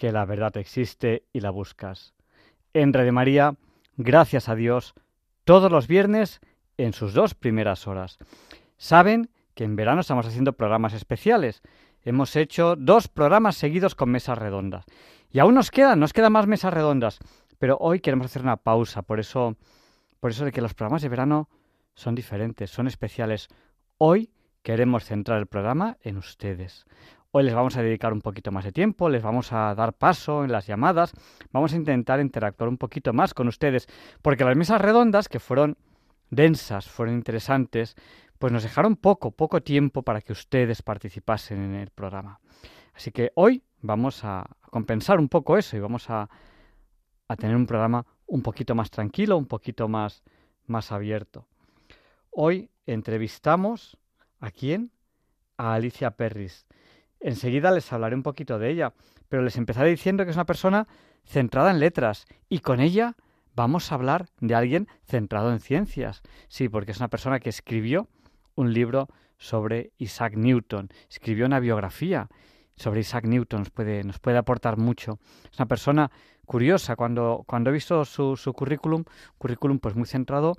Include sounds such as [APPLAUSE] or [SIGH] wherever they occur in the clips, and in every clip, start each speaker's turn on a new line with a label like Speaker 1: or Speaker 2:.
Speaker 1: que la verdad existe y la buscas. En Red María, gracias a Dios, todos los viernes en sus dos primeras horas. Saben que en verano estamos haciendo programas especiales. Hemos hecho dos programas seguidos con mesas redondas. Y aún nos quedan, nos quedan más mesas redondas. Pero hoy queremos hacer una pausa, por eso, por eso de que los programas de verano son diferentes, son especiales. Hoy queremos centrar el programa en ustedes. Hoy les vamos a dedicar un poquito más de tiempo, les vamos a dar paso en las llamadas, vamos a intentar interactuar un poquito más con ustedes, porque las mesas redondas, que fueron densas, fueron interesantes, pues nos dejaron poco, poco tiempo para que ustedes participasen en el programa. Así que hoy vamos a compensar un poco eso y vamos a, tener un programa un poquito más tranquilo, un poquito más, más abierto. Hoy entrevistamos a quién? A Alicia Perris. Enseguida les hablaré un poquito de ella, pero les empezaré diciendo que es una persona centrada en letras y con ella vamos a hablar de alguien centrado en ciencias. Sí, porque es una persona que escribió un libro sobre Isaac Newton, escribió una biografía sobre Isaac Newton, nos puede, nos puede aportar mucho. Es una persona curiosa, cuando, cuando he visto su, su currículum, currículum pues muy centrado,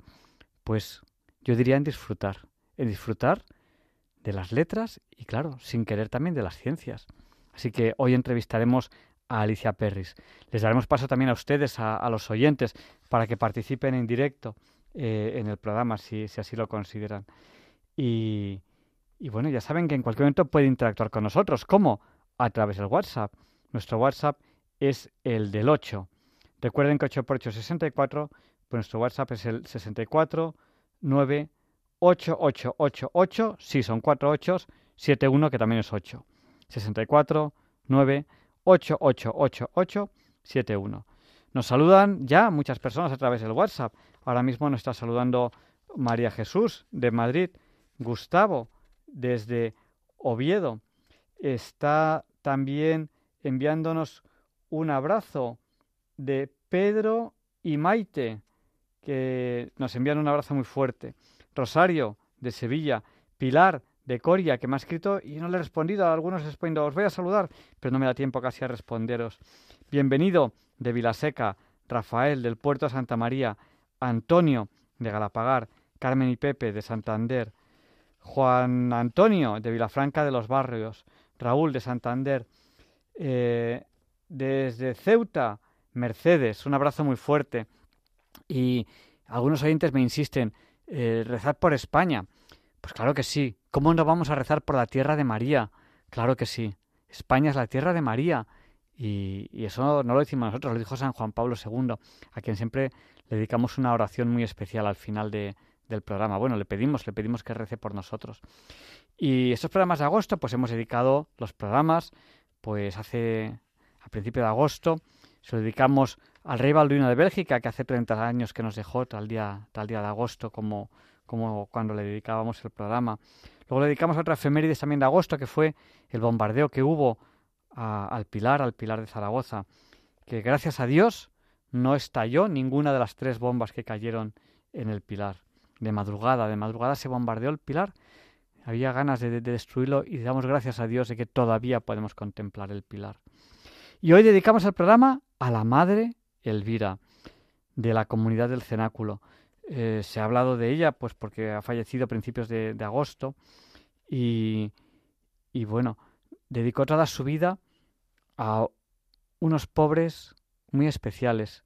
Speaker 1: pues yo diría en disfrutar, en disfrutar de las letras y, claro, sin querer también de las ciencias. Así que hoy entrevistaremos a Alicia Perris. Les daremos paso también a ustedes, a, los oyentes, para que participen en directo eh, en el programa, si, si, así lo consideran. Y, y bueno, ya saben que en cualquier momento puede interactuar con nosotros. ¿Cómo? A través del WhatsApp. Nuestro WhatsApp es el del 8. Recuerden que 8 por 8 es 64, pues nuestro WhatsApp es el 64 9 8 8 8 8, sí, son 4 8, 7 1 que también es 8. 64 9 8 8 8 8 7 1. Nos saludan ya muchas personas a través del WhatsApp. Ahora mismo nos está saludando María Jesús de Madrid, Gustavo desde Oviedo. Está también enviándonos un abrazo de Pedro y Maite que nos envían un abrazo muy fuerte. Rosario, de Sevilla. Pilar, de Coria, que me ha escrito y no le he respondido. A algunos respondo, os voy a saludar, pero no me da tiempo casi a responderos. Bienvenido, de Vilaseca. Rafael, del Puerto de Santa María. Antonio, de Galapagar. Carmen y Pepe, de Santander. Juan Antonio, de Vilafranca de los Barrios. Raúl, de Santander. Eh, desde Ceuta, Mercedes, un abrazo muy fuerte. Y algunos oyentes me insisten, eh, rezar por España. Pues claro que sí. ¿Cómo no vamos a rezar por la tierra de María? Claro que sí. España es la tierra de María. Y, eso no lo decimos nosotros, lo dijo San Juan Pablo II, a quien siempre le dedicamos una oración muy especial al final de, del programa. Bueno, le pedimos, le pedimos que rece por nosotros. Y estos programas de agosto, pues hemos dedicado los programas, pues hace a principio de agosto, se lo dedicamos al rey Balduino de Bélgica, que hace 30 años que nos dejó tal día, tal día de agosto, como, como cuando le dedicábamos el programa. Luego le dedicamos a otra efemérides también de agosto, que fue el bombardeo que hubo al Pilar, al Pilar de Zaragoza, que gracias a Dios no estalló ninguna de las tres bombas que cayeron en el Pilar. De madrugada, de madrugada se bombardeó el Pilar. Había ganas de destruirlo y damos gracias a Dios de que todavía podemos contemplar el Pilar. Y hoy dedicamos el programa a la Madre Elvira, de la comunidad del Cenáculo. Eh, se ha hablado de ella, pues porque ha fallecido a principios de, agosto y, y, bueno, dedicó toda su vida a unos pobres muy especiales,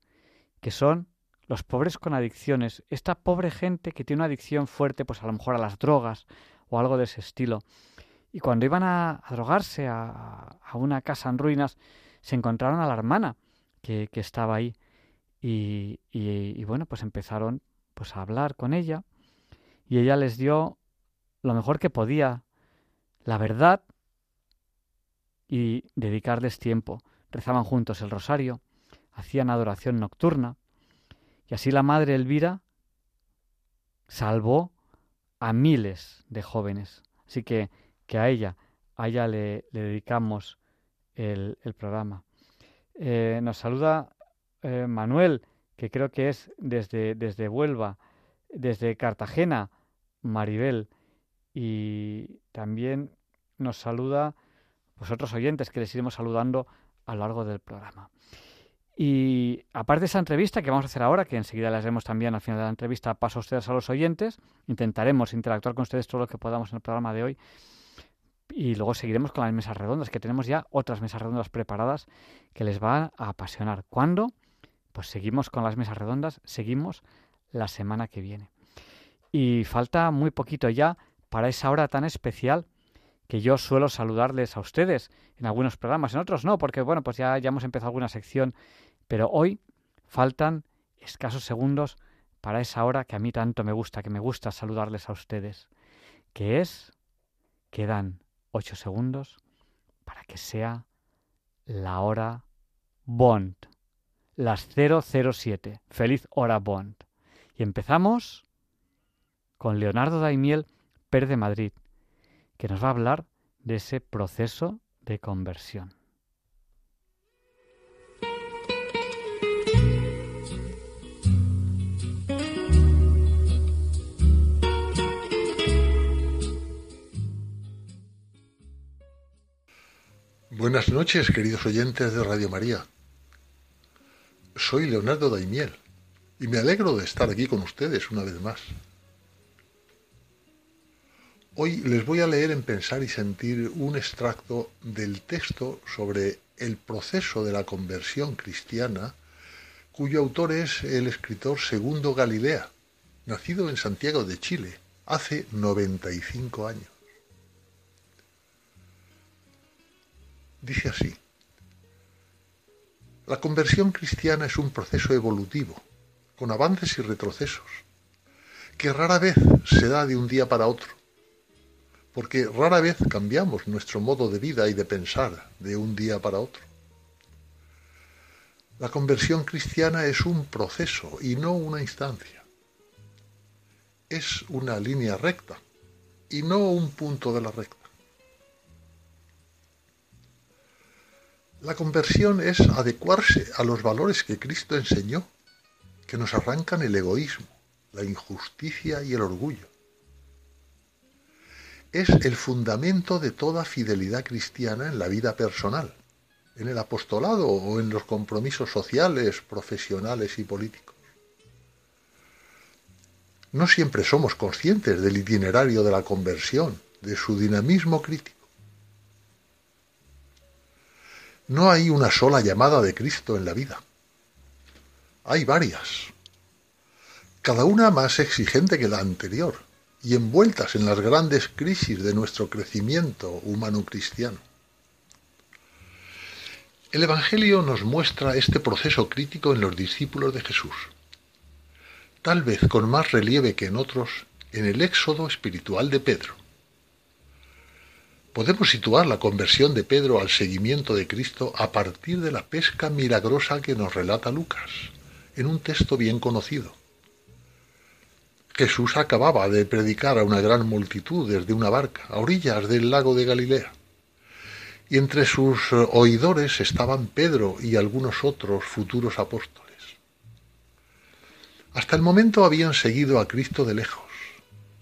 Speaker 1: que son los pobres con adicciones, esta pobre gente que tiene una adicción fuerte, pues a lo mejor a las drogas o algo de ese estilo. Y cuando iban a, drogarse a, una casa en ruinas, se encontraron a la hermana que, estaba ahí. Y, y, bueno, pues empezaron pues a hablar con ella y ella les dio lo mejor que podía, la verdad y dedicarles tiempo. Rezaban juntos el rosario, hacían adoración nocturna y así la madre Elvira salvó a miles de jóvenes. Así que, que a ella, a ella le, dedicamos el, programa. Eh, nos saluda eh, Manuel, que creo que es desde, desde Huelva, desde Cartagena, Maribel. Y también nos saluda vosotros oyentes que les iremos saludando a lo largo del programa. Y aparte de esa entrevista que vamos a hacer ahora, que enseguida les haremos también al final de la entrevista, paso a ustedes a los oyentes, intentaremos interactuar con ustedes todo lo que podamos en el programa de hoy y luego seguiremos con las mesas redondas, que tenemos ya otras mesas redondas preparadas que les van a apasionar. ¿Cuándo? Pues seguimos con las mesas redondas, seguimos la semana que viene. Y falta muy poquito ya para esa hora tan especial que yo suelo saludarles a ustedes en algunos programas, en otros no, porque bueno, pues ya, ya hemos empezado alguna sección, pero hoy faltan escasos segundos para esa hora que a mí tanto me gusta, que me gusta saludarles a ustedes, que es, que dan 8 segundos para que sea la hora Bond, las 007. Feliz hora Bond. Y empezamos con Leonardo Daimiel, Per de Madrid, que nos va a hablar de ese proceso de conversión.
Speaker 2: Buenas noches, queridos oyentes de Radio María. Soy Leonardo Daimiel y me alegro de estar aquí con ustedes una vez más. Hoy les voy a leer en Pensar y Sentir un extracto del texto sobre el proceso de la conversión cristiana, cuyo autor es el escritor Segundo Galilea, nacido en Santiago de Chile hace 95 años. Dice así, la conversión cristiana es un proceso evolutivo, con avances y retrocesos, que rara vez se da de un día para otro porque rara vez cambiamos nuestro modo de vida y de pensar de un día para otro. La conversión cristiana es un proceso y no una instancia. Es una línea recta y no un punto de la recta. La conversión es adecuarse a los valores que Cristo enseñó, que nos arrancan el egoísmo, la injusticia y el orgullo es el fundamento de toda fidelidad cristiana en la vida personal, en el apostolado o en los compromisos sociales, profesionales y políticos. No siempre somos conscientes del itinerario de la conversión, de su dinamismo crítico. No hay una sola llamada de Cristo en la vida. Hay varias, cada una más exigente que la anterior, y envueltas en las grandes crisis de nuestro crecimiento humano cristiano. El Evangelio nos muestra este proceso crítico en los discípulos de Jesús, tal vez con más relieve que en otros en el éxodo espiritual de Pedro. Podemos situar la conversión de Pedro al seguimiento de Cristo a partir de la pesca milagrosa que nos relata Lucas, en un texto bien conocido. Jesús acababa de predicar a una gran multitud desde una barca, a orillas del lago de Galilea. Y entre sus eh, oidores estaban Pedro y algunos otros futuros apóstoles. Hasta el momento habían seguido a Cristo de lejos,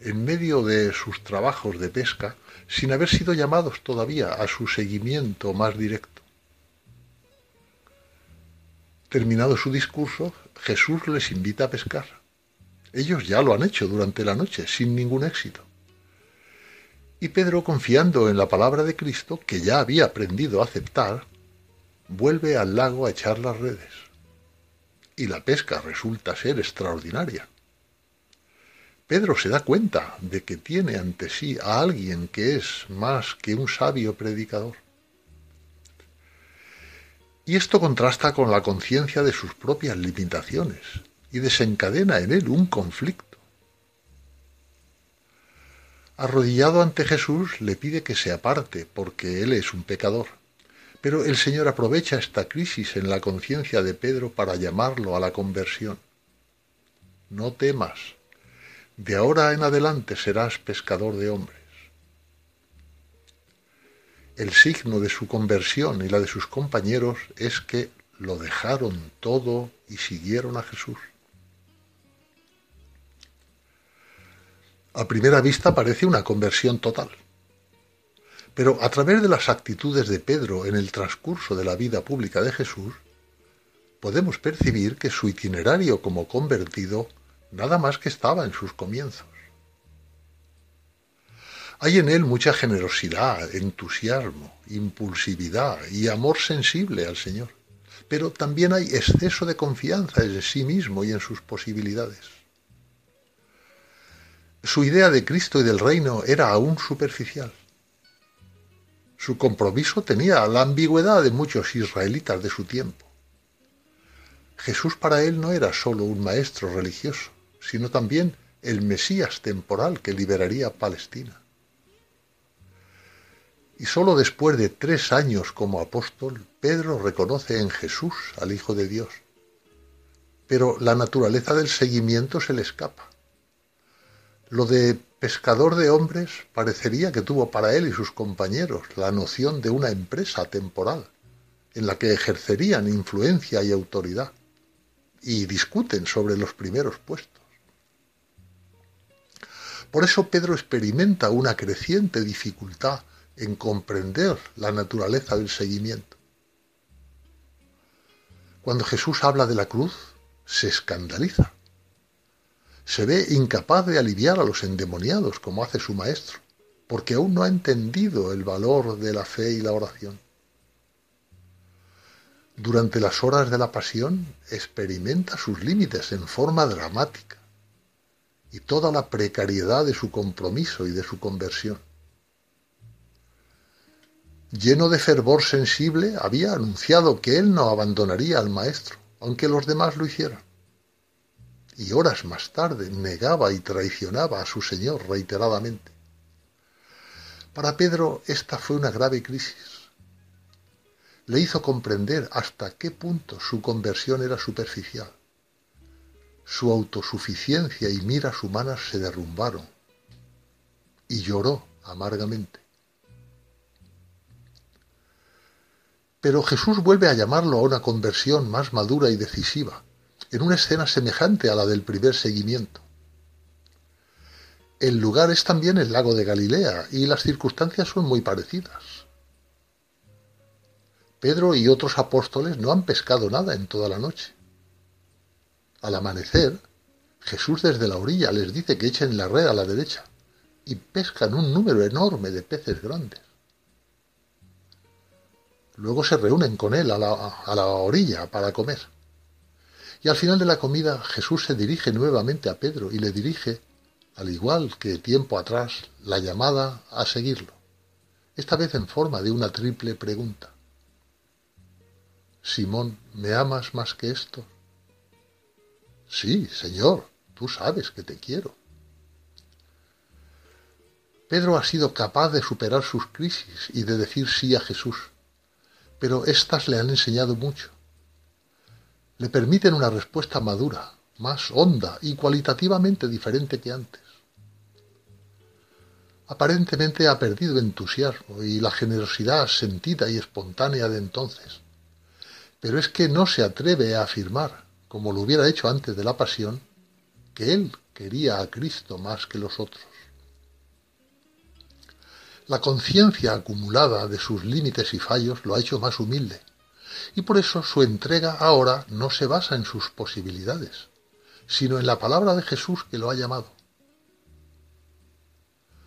Speaker 2: en medio de sus trabajos de pesca, sin haber sido llamados todavía a su seguimiento más directo. Terminado su discurso, Jesús les invita a pescar. Ellos ya lo han hecho durante la noche, sin ningún éxito. Y Pedro, confiando en la palabra de Cristo, que ya había aprendido a aceptar, vuelve al lago a echar las redes. y la pesca resulta ser extraordinaria. Pedro se da cuenta de que tiene ante sí a alguien que es más que un sabio predicador. Y esto contrasta con la conciencia de sus propias limitaciones y desencadena en él un conflicto. Arrodillado ante Jesús le pide que se aparte porque él es un pecador. Pero el Señor aprovecha esta crisis en la conciencia de Pedro para llamarlo a la conversión. No temas, de ahora en adelante serás pescador de hombres. El signo de su conversión y la de sus compañeros es que lo dejaron todo y siguieron a Jesús. A primera vista parece una conversión total. Pero a través de las actitudes de Pedro en el transcurso de la vida pública de Jesús, podemos percibir que su itinerario como convertido nada más que estaba en sus comienzos. Hay en él mucha generosidad, entusiasmo, impulsividad y amor sensible al Señor, pero también hay exceso de confianza en sí mismo y en sus posibilidades. Su idea de Cristo y del reino era aún superficial. Su compromiso tenía la ambigüedad de muchos israelitas de su tiempo. Jesús para él no era sólo un maestro religioso, sino también el Mesías temporal que liberaría Palestina. Y sólo después de tres años como apóstol, Pedro reconoce en Jesús al Hijo de Dios. Pero la naturaleza del seguimiento se le escapa. Lo de pescador de hombres parecería que tuvo para él y sus compañeros la noción de una empresa temporal, en la que ejercerían influencia y autoridad, y discuten sobre los primeros puestos. Por eso Pedro experimenta una creciente dificultad en comprender la naturaleza del seguimiento. Cuando Jesús habla de la cruz, se escandaliza. Se ve incapaz de aliviar a los endemoniados como hace su maestro, porque aún no ha entendido el valor de la fe y la oración. Durante las horas de la pasión experimenta sus límites en forma dramática y toda la precariedad de su compromiso y de su conversión. Lleno de fervor sensible, había anunciado que él no abandonaría al Maestro, aunque los demás lo hicieran. Y horas más tarde negaba y traicionaba a su Señor reiteradamente. Para Pedro esta fue una grave crisis. Le hizo comprender hasta qué punto su conversión era superficial su autosuficiencia y miras humanas se derrumbaron y lloró amargamente. Pero Jesús vuelve a llamarlo a una conversión más madura y decisiva, en una escena semejante a la del primer seguimiento. El lugar es también el lago de Galilea y las circunstancias son muy parecidas. Pedro y otros apóstoles no han pescado nada en toda la noche. Al amanecer, Jesús desde la orilla les dice que echen la red a la derecha y pescan un número enorme de peces grandes. Luego se reúnen con él a la, orilla para comer. Y al final de la comida Jesús se dirige nuevamente a Pedro y le dirige, al igual que tiempo atrás, la llamada a seguirlo, esta vez en forma de una triple pregunta. Simón, ¿me amas más que esto? Sí, Señor, tú sabes que te quiero. Pedro ha sido capaz de superar sus crisis y de decir sí a Jesús, pero éstas le han enseñado mucho. Le permiten una respuesta madura, más honda y cualitativamente diferente que antes. Aparentemente ha perdido entusiasmo y la generosidad sentida y espontánea de entonces, pero es que no se atreve a afirmar como lo hubiera hecho antes de la pasión, que él quería a Cristo más que los otros. La conciencia acumulada de sus límites y fallos lo ha hecho más humilde, y por eso su entrega ahora no se basa en sus posibilidades, sino en la palabra de Jesús que lo ha llamado.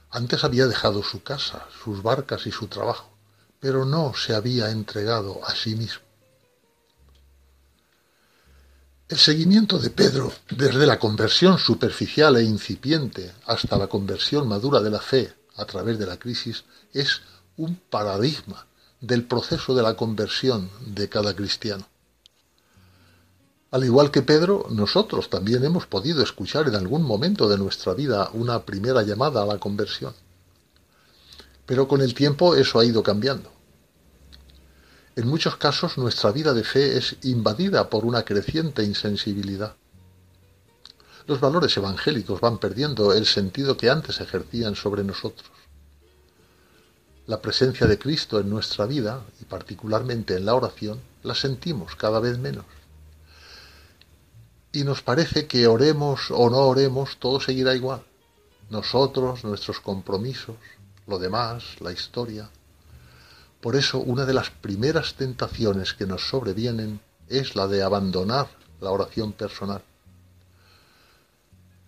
Speaker 2: Antes había dejado su casa, sus barcas y su trabajo, pero no se había entregado a sí mismo. El seguimiento de Pedro, desde la conversión superficial e incipiente hasta la conversión madura de la fe a través de la crisis, es un paradigma del proceso de la conversión de cada cristiano. Al igual que Pedro, nosotros también hemos podido escuchar en algún momento de nuestra vida una primera llamada a la conversión. Pero con el tiempo eso ha ido cambiando. En muchos casos nuestra vida de fe es invadida por una creciente insensibilidad. Los valores evangélicos van perdiendo el sentido que antes ejercían sobre nosotros. La presencia de Cristo en nuestra vida, y particularmente en la oración, la sentimos cada vez menos. Y nos parece que oremos o no oremos, todo seguirá igual. Nosotros, nuestros compromisos, lo demás, la historia. Por eso una de las primeras tentaciones que nos sobrevienen es la de abandonar la oración personal.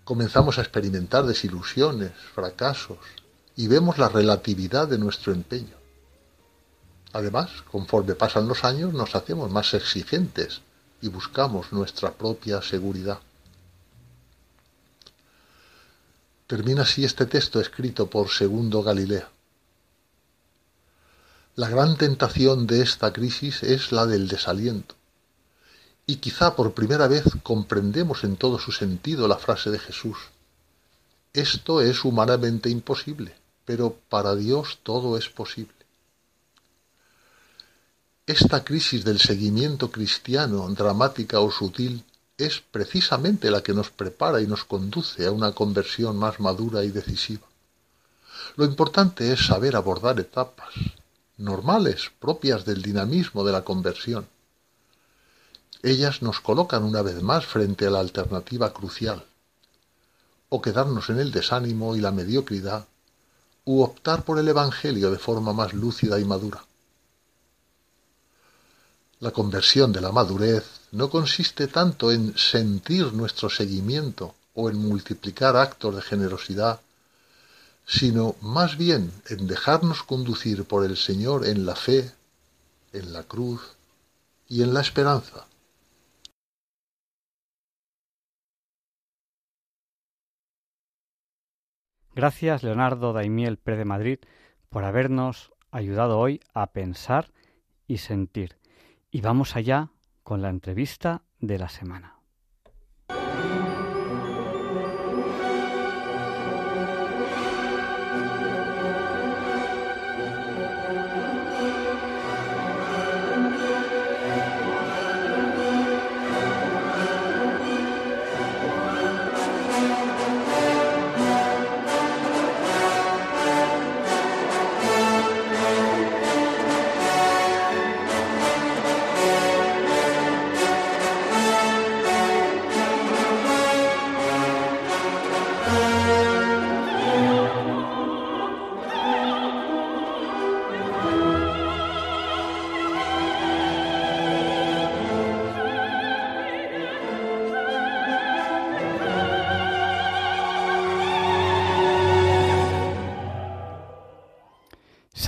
Speaker 2: Comenzamos a experimentar desilusiones, fracasos, y vemos la relatividad de nuestro empeño. Además, conforme pasan los años, nos hacemos más exigentes y buscamos nuestra propia seguridad. Termina así este texto escrito por Segundo Galilea. La gran tentación de esta crisis es la del desaliento. Y quizá por primera vez comprendemos en todo su sentido la frase de Jesús. Esto es humanamente imposible, pero para Dios todo es posible. Esta crisis del seguimiento cristiano, dramática o sutil, es precisamente la que nos prepara y nos conduce a una conversión más madura y decisiva. Lo importante es saber abordar etapas normales, propias del dinamismo de la conversión. Ellas nos colocan una vez más frente a la alternativa crucial, o quedarnos en el desánimo y la mediocridad, u optar por el Evangelio de forma más lúcida y madura. La conversión de la madurez no consiste tanto en sentir nuestro seguimiento o en multiplicar actos de generosidad, sino más bien en dejarnos conducir por el Señor en la fe, en la cruz y en la esperanza.
Speaker 1: Gracias, Leonardo Daimiel Pérez de Madrid, por habernos ayudado hoy a pensar y sentir. Y vamos allá con la entrevista de la semana.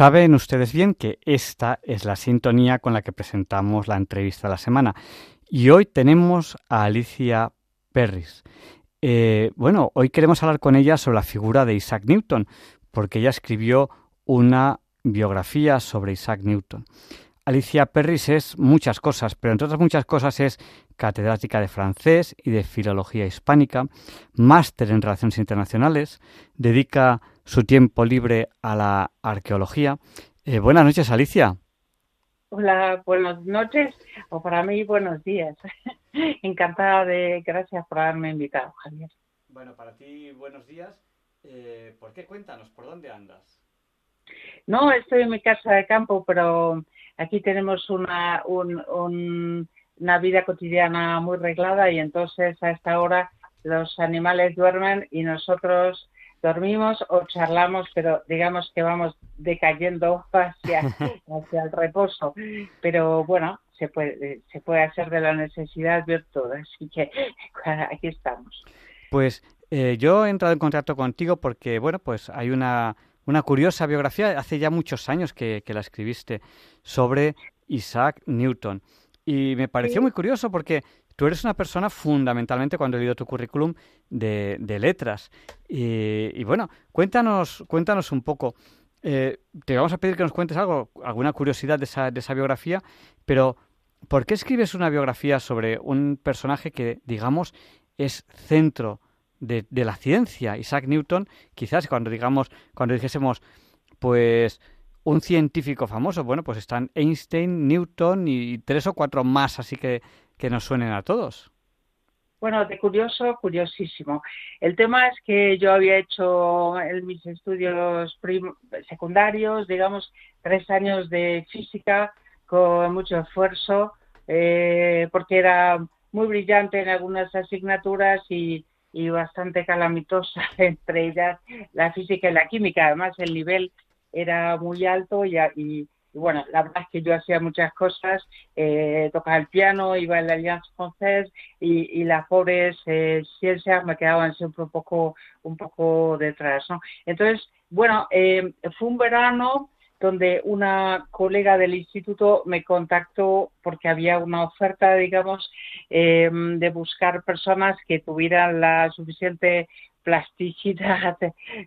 Speaker 1: Saben ustedes bien que esta es la sintonía con la que presentamos la entrevista de la semana. Y hoy tenemos a Alicia Perris. Eh, bueno, hoy queremos hablar con ella sobre la figura de Isaac Newton, porque ella escribió una biografía sobre Isaac Newton. Alicia Perris es muchas cosas, pero entre otras muchas cosas es catedrática de francés y de filología hispánica, máster en relaciones internacionales, dedica su tiempo libre a la arqueología. Eh, buenas noches, Alicia.
Speaker 3: Hola, buenas noches, o para mí buenos días. [LAUGHS] Encantada de, gracias por haberme invitado, Javier.
Speaker 1: Bueno, para ti buenos días. Eh, ¿Por qué? Cuéntanos, ¿por dónde andas?
Speaker 3: No, estoy en mi casa de campo, pero aquí tenemos una, una vida cotidiana muy reglada y entonces a esta hora los animales duermen y nosotros dormimos o charlamos, pero digamos que vamos decayendo hacia, [LAUGHS] hacia el reposo. Pero bueno, se puede, se puede hacer de la necesidad virtud, así que [LAUGHS] aquí estamos.
Speaker 1: Pues eh, yo he entrado en contacto contigo porque, bueno, pues hay una, una curiosa biografía, hace ya muchos años que, que la escribiste, sobre Isaac Newton. Y me pareció muy curioso porque tú eres una persona fundamentalmente, cuando he leído tu currículum, de, letras. Y, bueno, cuéntanos, cuéntanos un poco. Eh, te vamos a pedir que nos cuentes algo, alguna curiosidad de esa, de esa biografía, pero ¿por qué escribes una biografía sobre un personaje que, digamos, es centro de, de la ciencia? Isaac Newton, quizás cuando digamos, cuando dijésemos, pues un científico famoso. Bueno, pues están Einstein, Newton y tres o cuatro más, así que, que nos suenen a todos.
Speaker 3: Bueno, de curioso, curiosísimo. El tema es que yo había hecho en mis estudios secundarios, digamos, tres años de física con mucho esfuerzo, eh, porque era muy brillante en algunas asignaturas y, bastante calamitosa, [LAUGHS] entre ellas la física y la química. Además, el nivel era muy alto y, bueno, la verdad es que yo hacía muchas cosas, eh, tocaba el piano, iba a la Alliance Française y, y las pobres eh, ciencias me quedaban siempre un poco, un poco detrás, ¿no? Entonces, bueno, eh, fue un verano donde una colega del instituto me contactó porque había una oferta, digamos, de buscar personas que tuvieran la suficiente plasticidad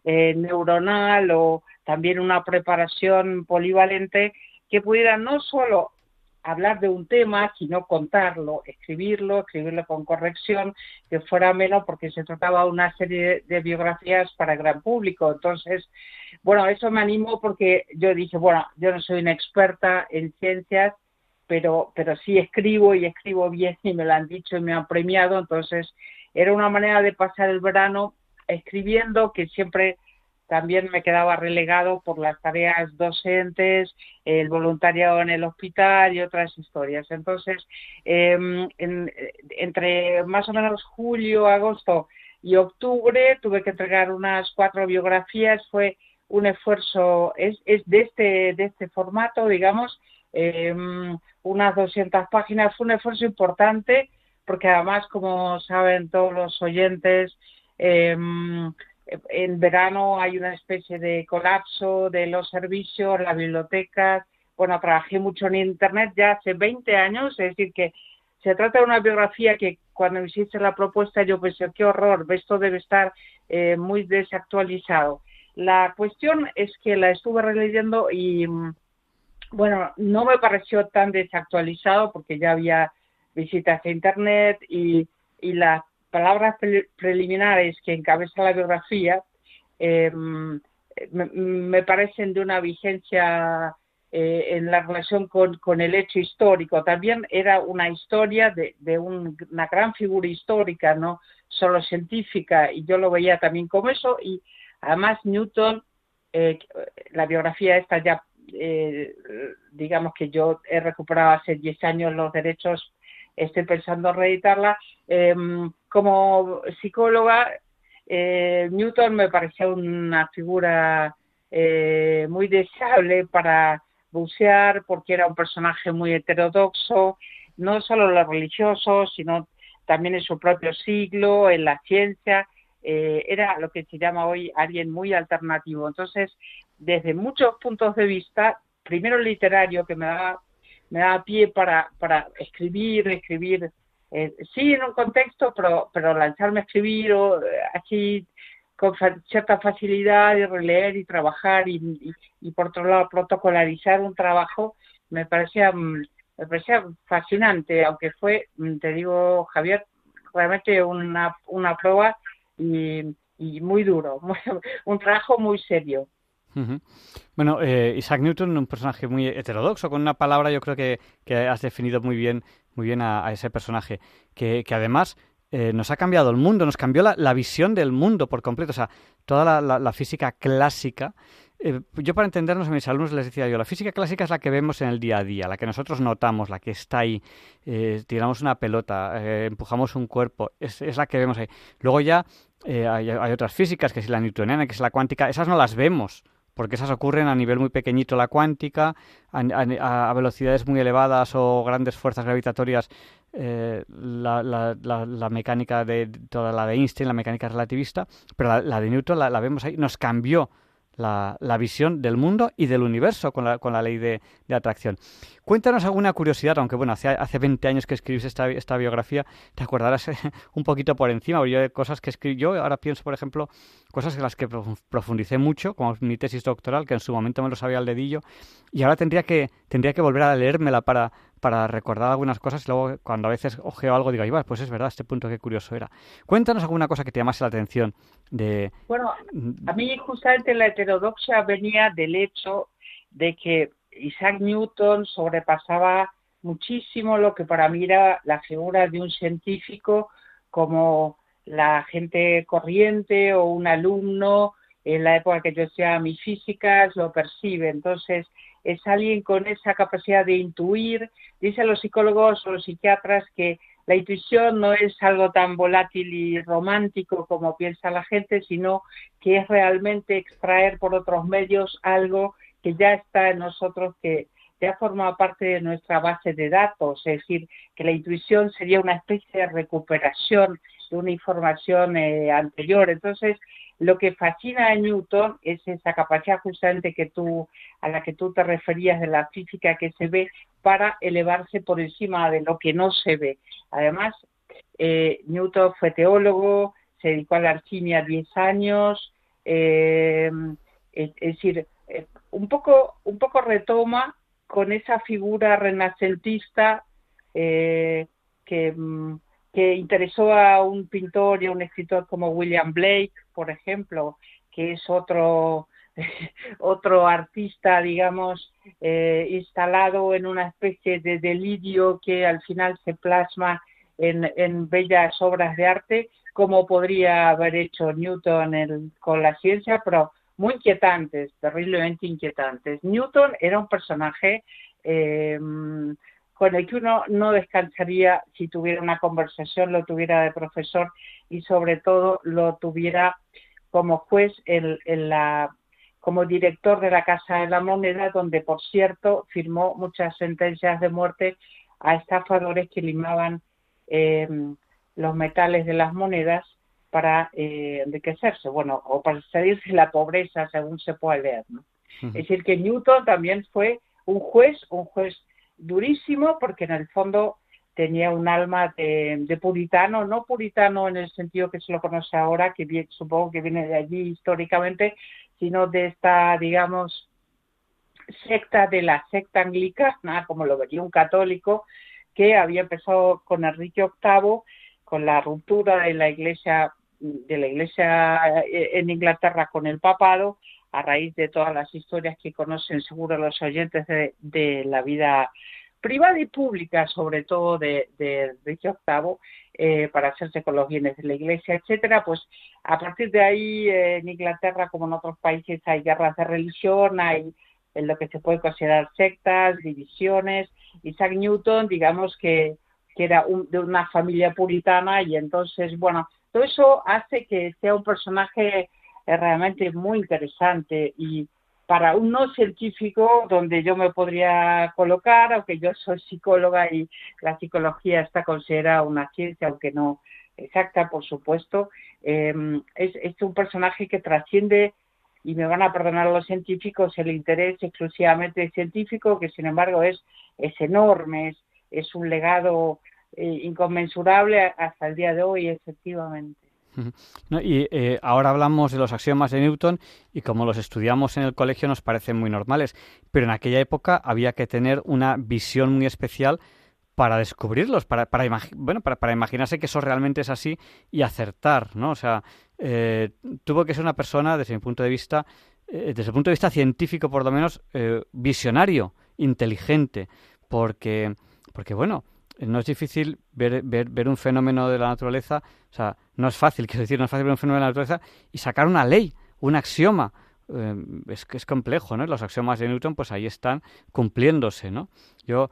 Speaker 3: neuronal o también una preparación polivalente que pudiera no solo hablar de un tema, sino contarlo, escribirlo, escribirlo con corrección, que fuera menos porque se trataba de una serie de, biografías para gran público. Entonces, bueno, eso me animó porque yo dije, bueno, yo no soy una experta en ciencias, pero, pero sí escribo y escribo bien y me lo han dicho y me han premiado. Entonces, era una manera de pasar el verano escribiendo que siempre también me quedaba relegado por las tareas docentes, el voluntariado en el hospital y otras historias. Entonces, em, entre más o menos julio, agosto y octubre tuve que entregar unas cuatro biografías. Fue un esfuerzo, es, es de, este, de este formato, digamos, em, unas 200 páginas. Fue un esfuerzo importante porque además, como saben todos los oyentes, eh, en verano hay una especie de colapso de los servicios, las bibliotecas. Bueno, trabajé mucho en Internet ya hace 20 años, es decir, que se trata de una biografía que cuando hiciste la propuesta yo pensé, qué horror, esto debe estar eh, muy desactualizado. La cuestión es que la estuve releyendo y, mm, bueno, no me pareció tan desactualizado porque ya había visitas a Internet y, y las palabras preliminares que encabeza la biografía em, me, parecen de una vigencia eh, en la relación con, el hecho histórico. También era una historia de, una gran figura histórica, no solo científica, y yo lo veía también como eso. Y además Newton, eh, la biografía esta ya, eh, digamos que yo he recuperado hace 10 años los derechos estoy pensando reeditarla. Como psicóloga, eh, Newton me parecía una figura eh, muy deseable para bucear porque era un personaje muy heterodoxo, no solo en lo religioso, sino también en su propio siglo, en la ciencia. Eh, era lo que se llama hoy alguien muy alternativo. Entonces, desde muchos puntos de vista, primero literario, que me da me da pie para, para escribir, escribir, eh, sí en un contexto, pero, pero lanzarme a escribir o, eh, así con cierta facilidad y releer y trabajar y, y, por otro lado protocolarizar un trabajo me parecía mm, me parecía fascinante, aunque fue, mm, te digo, Javier, realmente una, una prueba y, y muy duro, [LAUGHS] un trabajo muy serio.
Speaker 1: Bueno, eh, Isaac Newton, un personaje muy heterodoxo, con una palabra yo creo que, has definido muy bien, muy bien a, ese personaje, que, además eh, nos ha cambiado el mundo, nos cambió la, visión del mundo por completo, o sea, toda la, física clásica. Eh, yo para entendernos a mis alumnos les decía yo, la física clásica es la que vemos en el día a día, la que nosotros notamos, la que está ahí, tiramos una pelota, empujamos un cuerpo, es, la que vemos ahí. Luego ya hay, hay, otras físicas, que es la newtoniana, que es la cuántica, esas no las vemos, porque esas ocurren a nivel muy pequeñito. La cuántica, a, velocidades muy elevadas o grandes fuerzas gravitatorias, eh, la, mecánica de toda la de Einstein, la mecánica relativista, pero la, de Newton la, vemos ahí, nos cambió la, visión del mundo y del universo con la, con la ley de, de, atracción. Cuéntanos alguna curiosidad, aunque bueno, hace, hace 20 años que escribiste esta, esta biografía, te acordarás [LAUGHS] un poquito por encima, yo de cosas que escribí, yo ahora pienso, por ejemplo, cosas en las que profundicé mucho, como mi tesis doctoral, que en su momento me lo sabía al dedillo, y ahora tendría que, tendría que volver a leérmela para, para recordar algunas cosas y luego cuando a veces ojeo algo digo, pues es verdad, este punto qué curioso era. Cuéntanos alguna cosa que te llamase la atención de...
Speaker 3: Bueno, a mí justamente la heterodoxia venía del hecho de que Isaac Newton sobrepasaba muchísimo lo que para mí era la figura de un científico como la gente corriente o un alumno en la época que yo hacía mis físicas lo percibe. Entonces, es alguien con esa capacidad de intuir. Dicen los psicólogos o los psiquiatras que la intuición no es algo tan volátil y romántico como piensa la gente, sino que es realmente extraer por otros medios algo que ya está en nosotros, que ya forma parte de nuestra base de datos, es decir, que la intuición sería una especie de recuperación una información eh, anterior. Entonces, lo que fascina a Newton es esa capacidad justamente que tú, a la que tú te referías de la física que se ve para elevarse por encima de lo que no se ve. Además, eh, Newton fue teólogo, se dedicó a la alquimia 10 años, eh, es, decir, eh, un poco, un poco retoma con esa figura renacentista que, mm, que interesó a un pintor y a un escritor como William Blake, por ejemplo, que es otro [LAUGHS] otro artista, digamos, eh, instalado en una especie de delirio que al final se plasma en, en bellas obras de arte, como podría haber hecho Newton con la ciencia, pero muy inquietantes, terriblemente inquietantes. Newton era un personaje eh, con el que uno no descansaría si tuviera una conversación, lo tuviera de profesor y sobre todo lo tuviera como juez en, la como director de la Casa de la Moneda, donde por cierto firmó muchas sentencias de muerte a estafadores que limaban eh, los metales de las monedas para eh, enriquecerse, bueno, o para salirse de la pobreza, según se puede leer. ¿no? Es decir, que Newton también fue un juez, un juez durísimo porque en el fondo tenía un alma de, puritano, no puritano en el sentido que se lo conoce ahora, que supongo que viene de allí históricamente, sino de esta, digamos, secta de la secta anglicana, como lo vería un católico, que había empezado con Enrique VIII, con la ruptura de la iglesia de la iglesia eh, en Inglaterra con el papado, a raíz de todas las historias que conocen seguro los oyentes de, la vida privada y pública, sobre todo de, de Enrique VIII, eh, para hacerse con los bienes de la Iglesia, etcétera, pues a partir de ahí eh, en Inglaterra, como en otros países, hay guerras de religión, hay en lo que se puede considerar sectas, divisiones. Isaac Newton, digamos que, que era de una familia puritana y entonces, bueno, todo eso hace que sea un personaje es realmente muy interesante y para un no científico donde yo me podría colocar, aunque yo soy psicóloga y la psicología está considerada una ciencia, aunque no exacta, por supuesto, em, es, es, un personaje que trasciende, y me van a perdonar los científicos, el interés exclusivamente científico, que sin embargo es, es enorme, es, es un legado eh, inconmensurable hasta el día de hoy, efectivamente
Speaker 1: y eh, ahora hablamos de los axiomas de Newton y como los estudiamos en el colegio nos parecen muy normales, pero en aquella época había que tener una visión muy especial para descubrirlos, para, para, bueno, para, para imaginarse que eso realmente es así y acertar, ¿no? O sea, eh, tuvo que ser una persona, desde mi punto de vista, eh, desde el punto de vista científico por lo menos, visionario, inteligente, porque, porque bueno, no es difícil ver, ver, ver, un fenómeno de la naturaleza, o sea, no es fácil, quiero decir, no es fácil ver un fenómeno de la naturaleza y sacar una ley, un axioma. Eh, es que es complejo, ¿no? Los axiomas de Newton, pues ahí están cumpliéndose, ¿no? Yo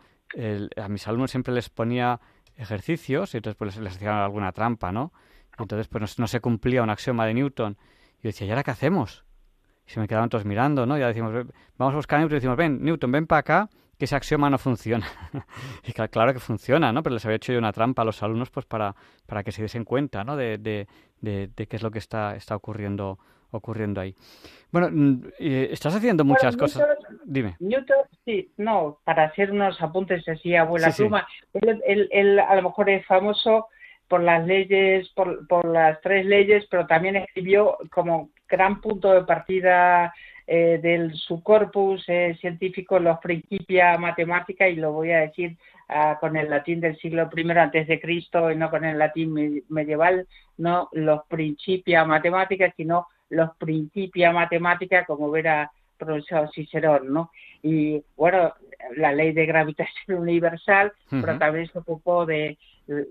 Speaker 1: a mis alumnos siempre les ponía ejercicios y entonces pues les, hacían alguna trampa, ¿no? Entonces pues no, se cumplía un axioma de Newton. Y yo decía, ¿y ahora qué hacemos? Y se me quedaban todos mirando, ¿no? Ya decimos, vamos a buscar a Newton y decimos, ven, Newton, ven para acá que ese axioma no funciona. [LAUGHS] y claro que funciona, ¿no? Pero les había hecho yo una trampa a los alumnos pues para, para que se diesen cuenta, ¿no? De, de, de, qué es lo que está, está ocurriendo, ocurriendo ahí. Bueno, estás haciendo muchas cosas. Dime.
Speaker 3: Newton, sí, no, para hacer unos apuntes así, abuela pluma. Él, a lo mejor es famoso por las leyes, por, por las tres leyes, pero también escribió como gran punto de partida eh, del su corpus eh, científico los Principia Matemática y lo voy a decir ah, con el latín del siglo I antes de Cristo y no con el latín medieval, no los Principia Matemática, sino los Principia Matemática, como verá pronunciado Cicerón, ¿no? Y bueno, la ley de gravitación universal, pero también se ocupó de,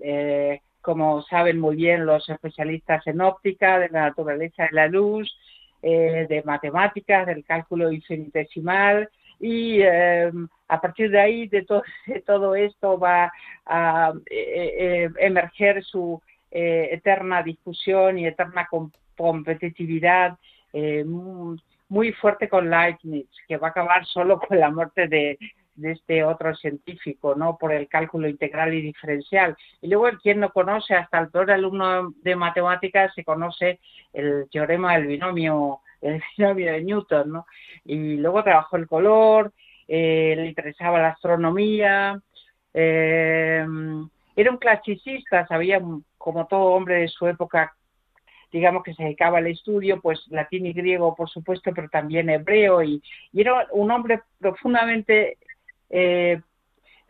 Speaker 3: eh, como saben muy bien los especialistas en óptica, de la naturaleza de la luz, eh, de matemáticas, del cálculo infinitesimal y em, a partir de ahí, de, [LAUGHS] todo esto va a eh, eh, emerger su eterna discusión y eterna competitividad muy fuerte con Leibniz, que va a acabar solo con la muerte de, de este otro científico, ¿no? Por el cálculo integral y diferencial. Y luego, quien no conoce, hasta el peor alumno de matemáticas, se conoce el teorema del binomio, el binomio de Newton, ¿no? Y luego trabajó el color, eh, le interesaba la astronomía, eh, era un clasicista, sabía, como todo hombre de su época, digamos que se dedicaba al estudio, pues latín y griego, por supuesto, pero también hebreo, y, y era un hombre profundamente eh,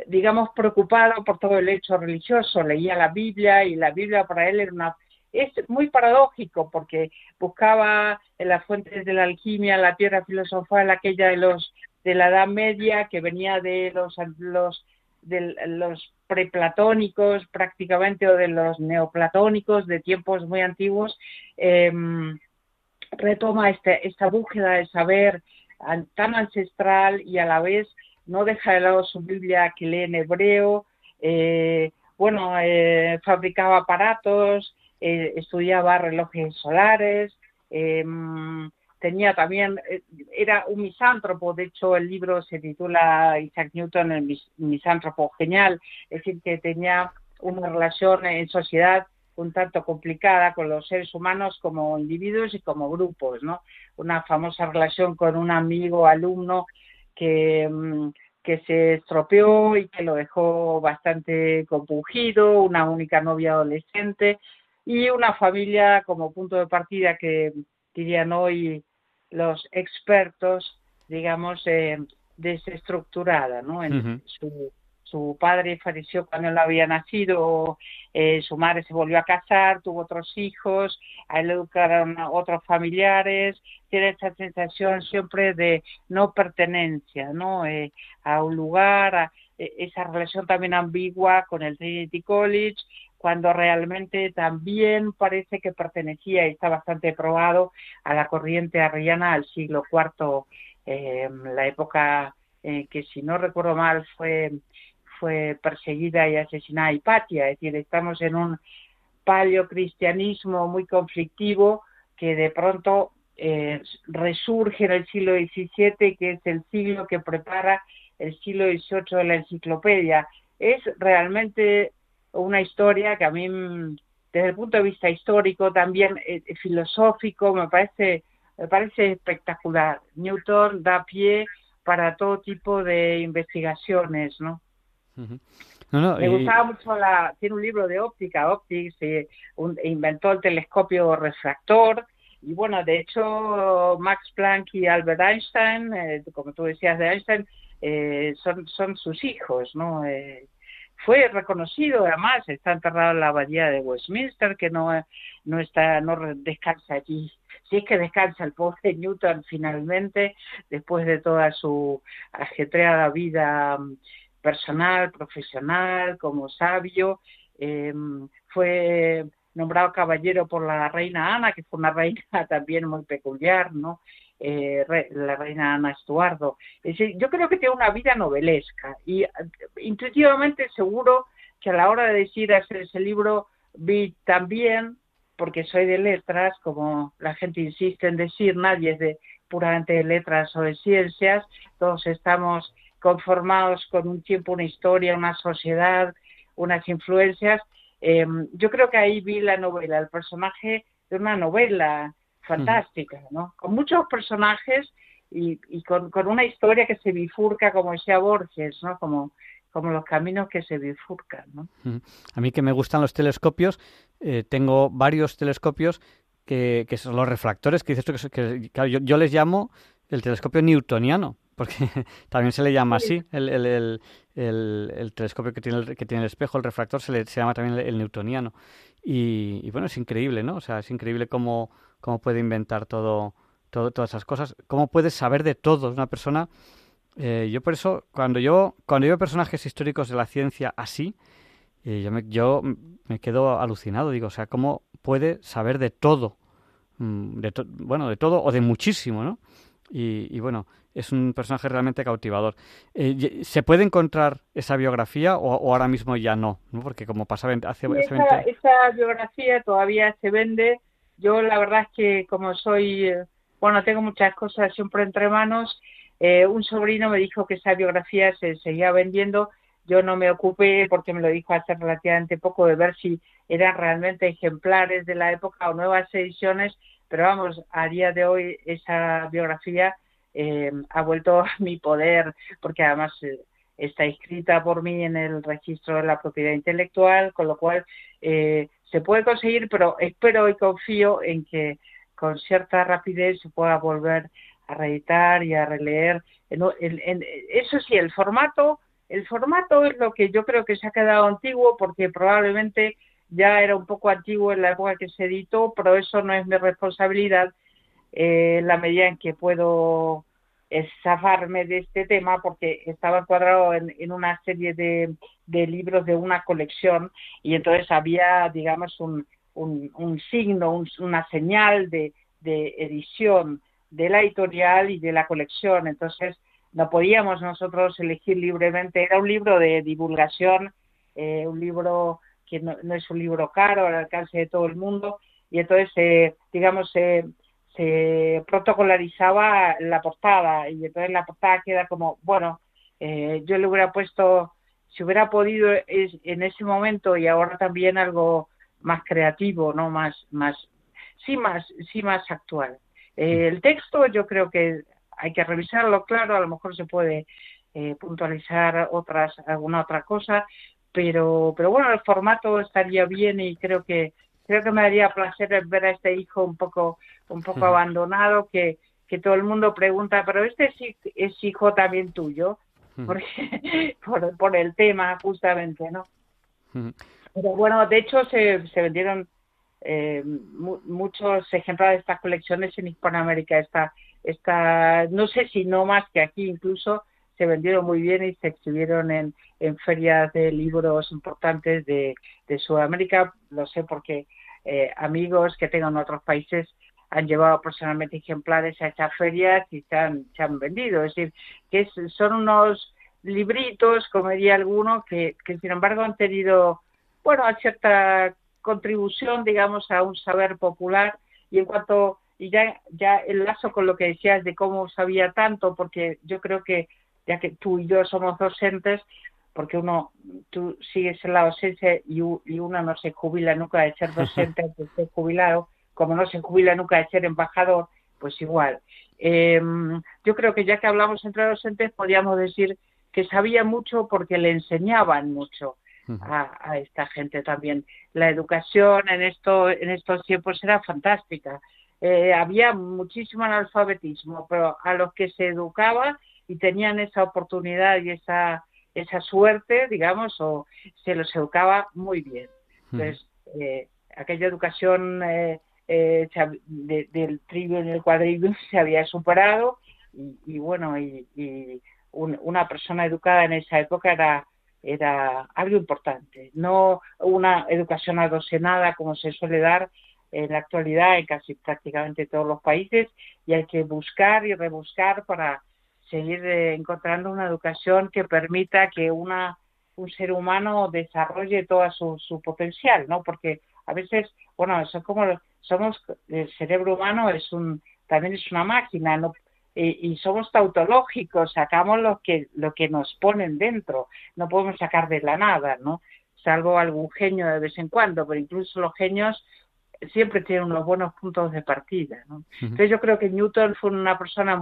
Speaker 3: digamos, preocupado por todo el hecho religioso, leía la Biblia y la Biblia para él era una... Es muy paradójico porque buscaba en las fuentes de la alquimia la tierra filosofal, aquella de los de la Edad Media que venía de los, los de los preplatónicos prácticamente o de los neoplatónicos de tiempos muy antiguos, em, retoma este, esta búsqueda de saber tan ancestral y a la vez no deja de lado su Biblia que lee en hebreo, eh, bueno, eh, fabricaba aparatos, eh, estudiaba relojes solares, tenía también, era un misántropo, de hecho el libro se titula Isaac Newton, el misántropo genial, es decir, que tenía una relación en sociedad un tanto complicada con los seres humanos como individuos y como grupos, ¿no? Una famosa relación con un amigo, alumno, que, mm, que se estropeó y que lo dejó bastante compungido, una única novia adolescente y una familia como punto de partida que dirían hoy los expertos, digamos, eh, desestructurada, ¿no? En su su padre falleció cuando él había nacido, eh, su madre se volvió a casar, tuvo otros hijos, a él educaron otros familiares, tiene esta sensación siempre de no pertenencia, ¿no? Eh, a un lugar, e, esa relación también ambigua con el Trinity College, cuando realmente también parece que pertenecía y está bastante probado a la corriente arriana al siglo IV, eh, la época que si no recuerdo mal fue fue perseguida y asesinada Hipatia, es decir, estamos en un paleocristianismo muy conflictivo que de pronto eh, resurge en el siglo XVII, que es el siglo que prepara el siglo XVIII de la enciclopedia. Es realmente una historia que a mí, desde el punto de vista histórico, también eh, filosófico, me parece, me parece espectacular. Newton da pie para todo tipo de investigaciones, ¿no? Me gustaba mucho la. Tiene un libro de óptica, Optics, eh, inventó el telescopio refractor. Y bueno, de hecho, Max Planck y Albert Einstein, eh, como tú decías de Einstein, eh, son, son sus hijos, ¿no? fue reconocido, además, está enterrado en la abadía de Westminster, que no, no está, no descansa allí. Si es que descansa el pobre [LAUGHS] Newton finalmente, después de toda su ajetreada vida personal, profesional, como sabio. Em, fue nombrado caballero por la reina Ana, que fue una reina [LAUGHS] también muy peculiar, ¿no? Eh, la reina Ana Estuardo. Es decir, yo creo que tiene una vida novelesca y eh, intuitivamente seguro que a la hora de decir hacer ese libro vi también, porque soy de letras, como la gente insiste en decir, nadie es de puramente de letras o de ciencias, todos estamos conformados con un tiempo, una historia, una sociedad, unas influencias. Eh, yo creo que ahí vi la novela, el personaje de una novela, fantástica, ¿no? Con muchos personajes y, y con, con, una historia que se bifurca, como decía Borges, ¿no? Como, como los caminos que se bifurcan, ¿no?
Speaker 1: A mí que me gustan los telescopios, eh, tengo varios telescopios que, que, son los refractores, que dices tú que, que yo, yo, les llamo el telescopio newtoniano, porque [LAUGHS] también se le llama así, el, el, el, el, telescopio que tiene el, que tiene el espejo, el refractor, se, le, se llama también el, newtoniano. Y, y, bueno, es increíble, ¿no? O sea, es increíble cómo, cómo puede inventar todo, todo, todas esas cosas, cómo puede saber de todo. Una persona, eh, yo por eso, cuando yo, cuando yo veo personajes históricos de la ciencia así, eh, yo, me, yo me quedo alucinado, digo, o sea, cómo puede saber de todo, mm, de to bueno, de todo o de muchísimo, ¿no? Y, y, bueno, es un personaje realmente cautivador. Eh, ¿Se puede encontrar esa biografía o, o, ahora mismo ya no? ¿no? Porque como pasaba hace,
Speaker 3: esa, 20... esa, biografía todavía se vende. Yo la verdad es que como soy, eh, bueno, tengo muchas cosas siempre entre manos, eh, un sobrino me dijo que esa biografía se seguía vendiendo. Yo no me ocupé porque me lo dijo hace relativamente poco de ver si eran realmente ejemplares de la época o nuevas ediciones pero vamos, a día de hoy esa biografía eh, ha vuelto [LAUGHS] a mi poder, porque además eh, está escrita por mí en el registro de la propiedad intelectual, con lo cual eh, se puede conseguir, pero espero y confío en que con cierta rapidez se pueda volver a reeditar y a releer. Eso sí, el formato, el formato es lo que yo creo que se ha quedado antiguo porque probablemente ya era un poco antiguo en la época que se editó, pero eso no es mi responsabilidad eh, la medida en que puedo zafarme de este tema porque estaba encuadrado en, en una serie de, de, libros de una colección y entonces había, digamos, un, un, un signo, un, una señal de, de edición de la editorial y de la colección. Entonces, no podíamos nosotros elegir libremente. Era un libro de divulgación, eh, un libro que no, no, es un libro caro al alcance de todo el mundo y entonces eh, digamos eh, se protocolarizaba la portada y entonces la portada queda como bueno eh, yo le hubiera puesto si hubiera podido es, en ese momento y ahora también algo más creativo no más más sí más sí más actual. Eh, el texto yo creo que hay que revisarlo claro a lo mejor se puede eh, puntualizar otras alguna otra cosa pero pero bueno el formato estaría bien y creo que creo que me daría placer ver a este hijo un poco un poco abandonado que que todo el mundo pregunta pero este es, es hijo también tuyo porque, [LAUGHS] por, por el tema justamente no pero bueno de hecho se, se vendieron eh, mu muchos ejemplares de estas colecciones en Hispanoamérica. Esta esta no sé si no más que aquí incluso se vendieron muy bien y se exhibieron en, en ferias de libros importantes de, de Sudamérica. Lo sé porque eh, amigos que tengo en otros países han llevado personalmente ejemplares a estas ferias y se han, se han vendido. Es decir, que es, son unos libritos, como diría alguno, que, que sin embargo han tenido, bueno, cierta contribución, digamos, a un saber popular. Y en cuanto, y ya, ya enlazo con lo que decías de cómo sabía tanto, porque yo creo que ya que tú y yo somos docentes, porque uno, tú sigues en la docencia y, y uno no se jubila nunca de ser [LAUGHS] docente de ser jubilado, como no se jubila nunca de ser embajador, pues igual. Eh, yo creo que ya que hablamos entre docentes, podríamos decir que sabía mucho porque le enseñaban mucho a, a, esta gente también. La educación en, esto, en estos tiempos era fantástica. Eh, había muchísimo analfabetismo, pero a los que se educaba y tenían esa oportunidad y esa esa suerte, digamos, o se los educaba muy bien. Entonces, eh, aquella educación eh, eh, de, del trivio en el cuadrillo [LAUGHS] se había superado y, y bueno, y, y un, una persona educada en esa época era era algo importante, no una educación adocenada como se suele dar en la actualidad en casi prácticamente todos los países y hay que buscar y rebuscar para seguir eh, encontrando una educación que permita que una un ser humano desarrolle todo su, su potencial, ¿no? Porque a veces, bueno, eso es como somos el cerebro humano es un también es una máquina, ¿no? Y, y, somos tautológicos, sacamos lo que lo que nos ponen dentro, no podemos sacar de la nada, ¿no? Salvo algún genio de vez en cuando, pero incluso los genios siempre tiene unos buenos puntos de partida. ¿no? Entonces yo creo que Newton fue una persona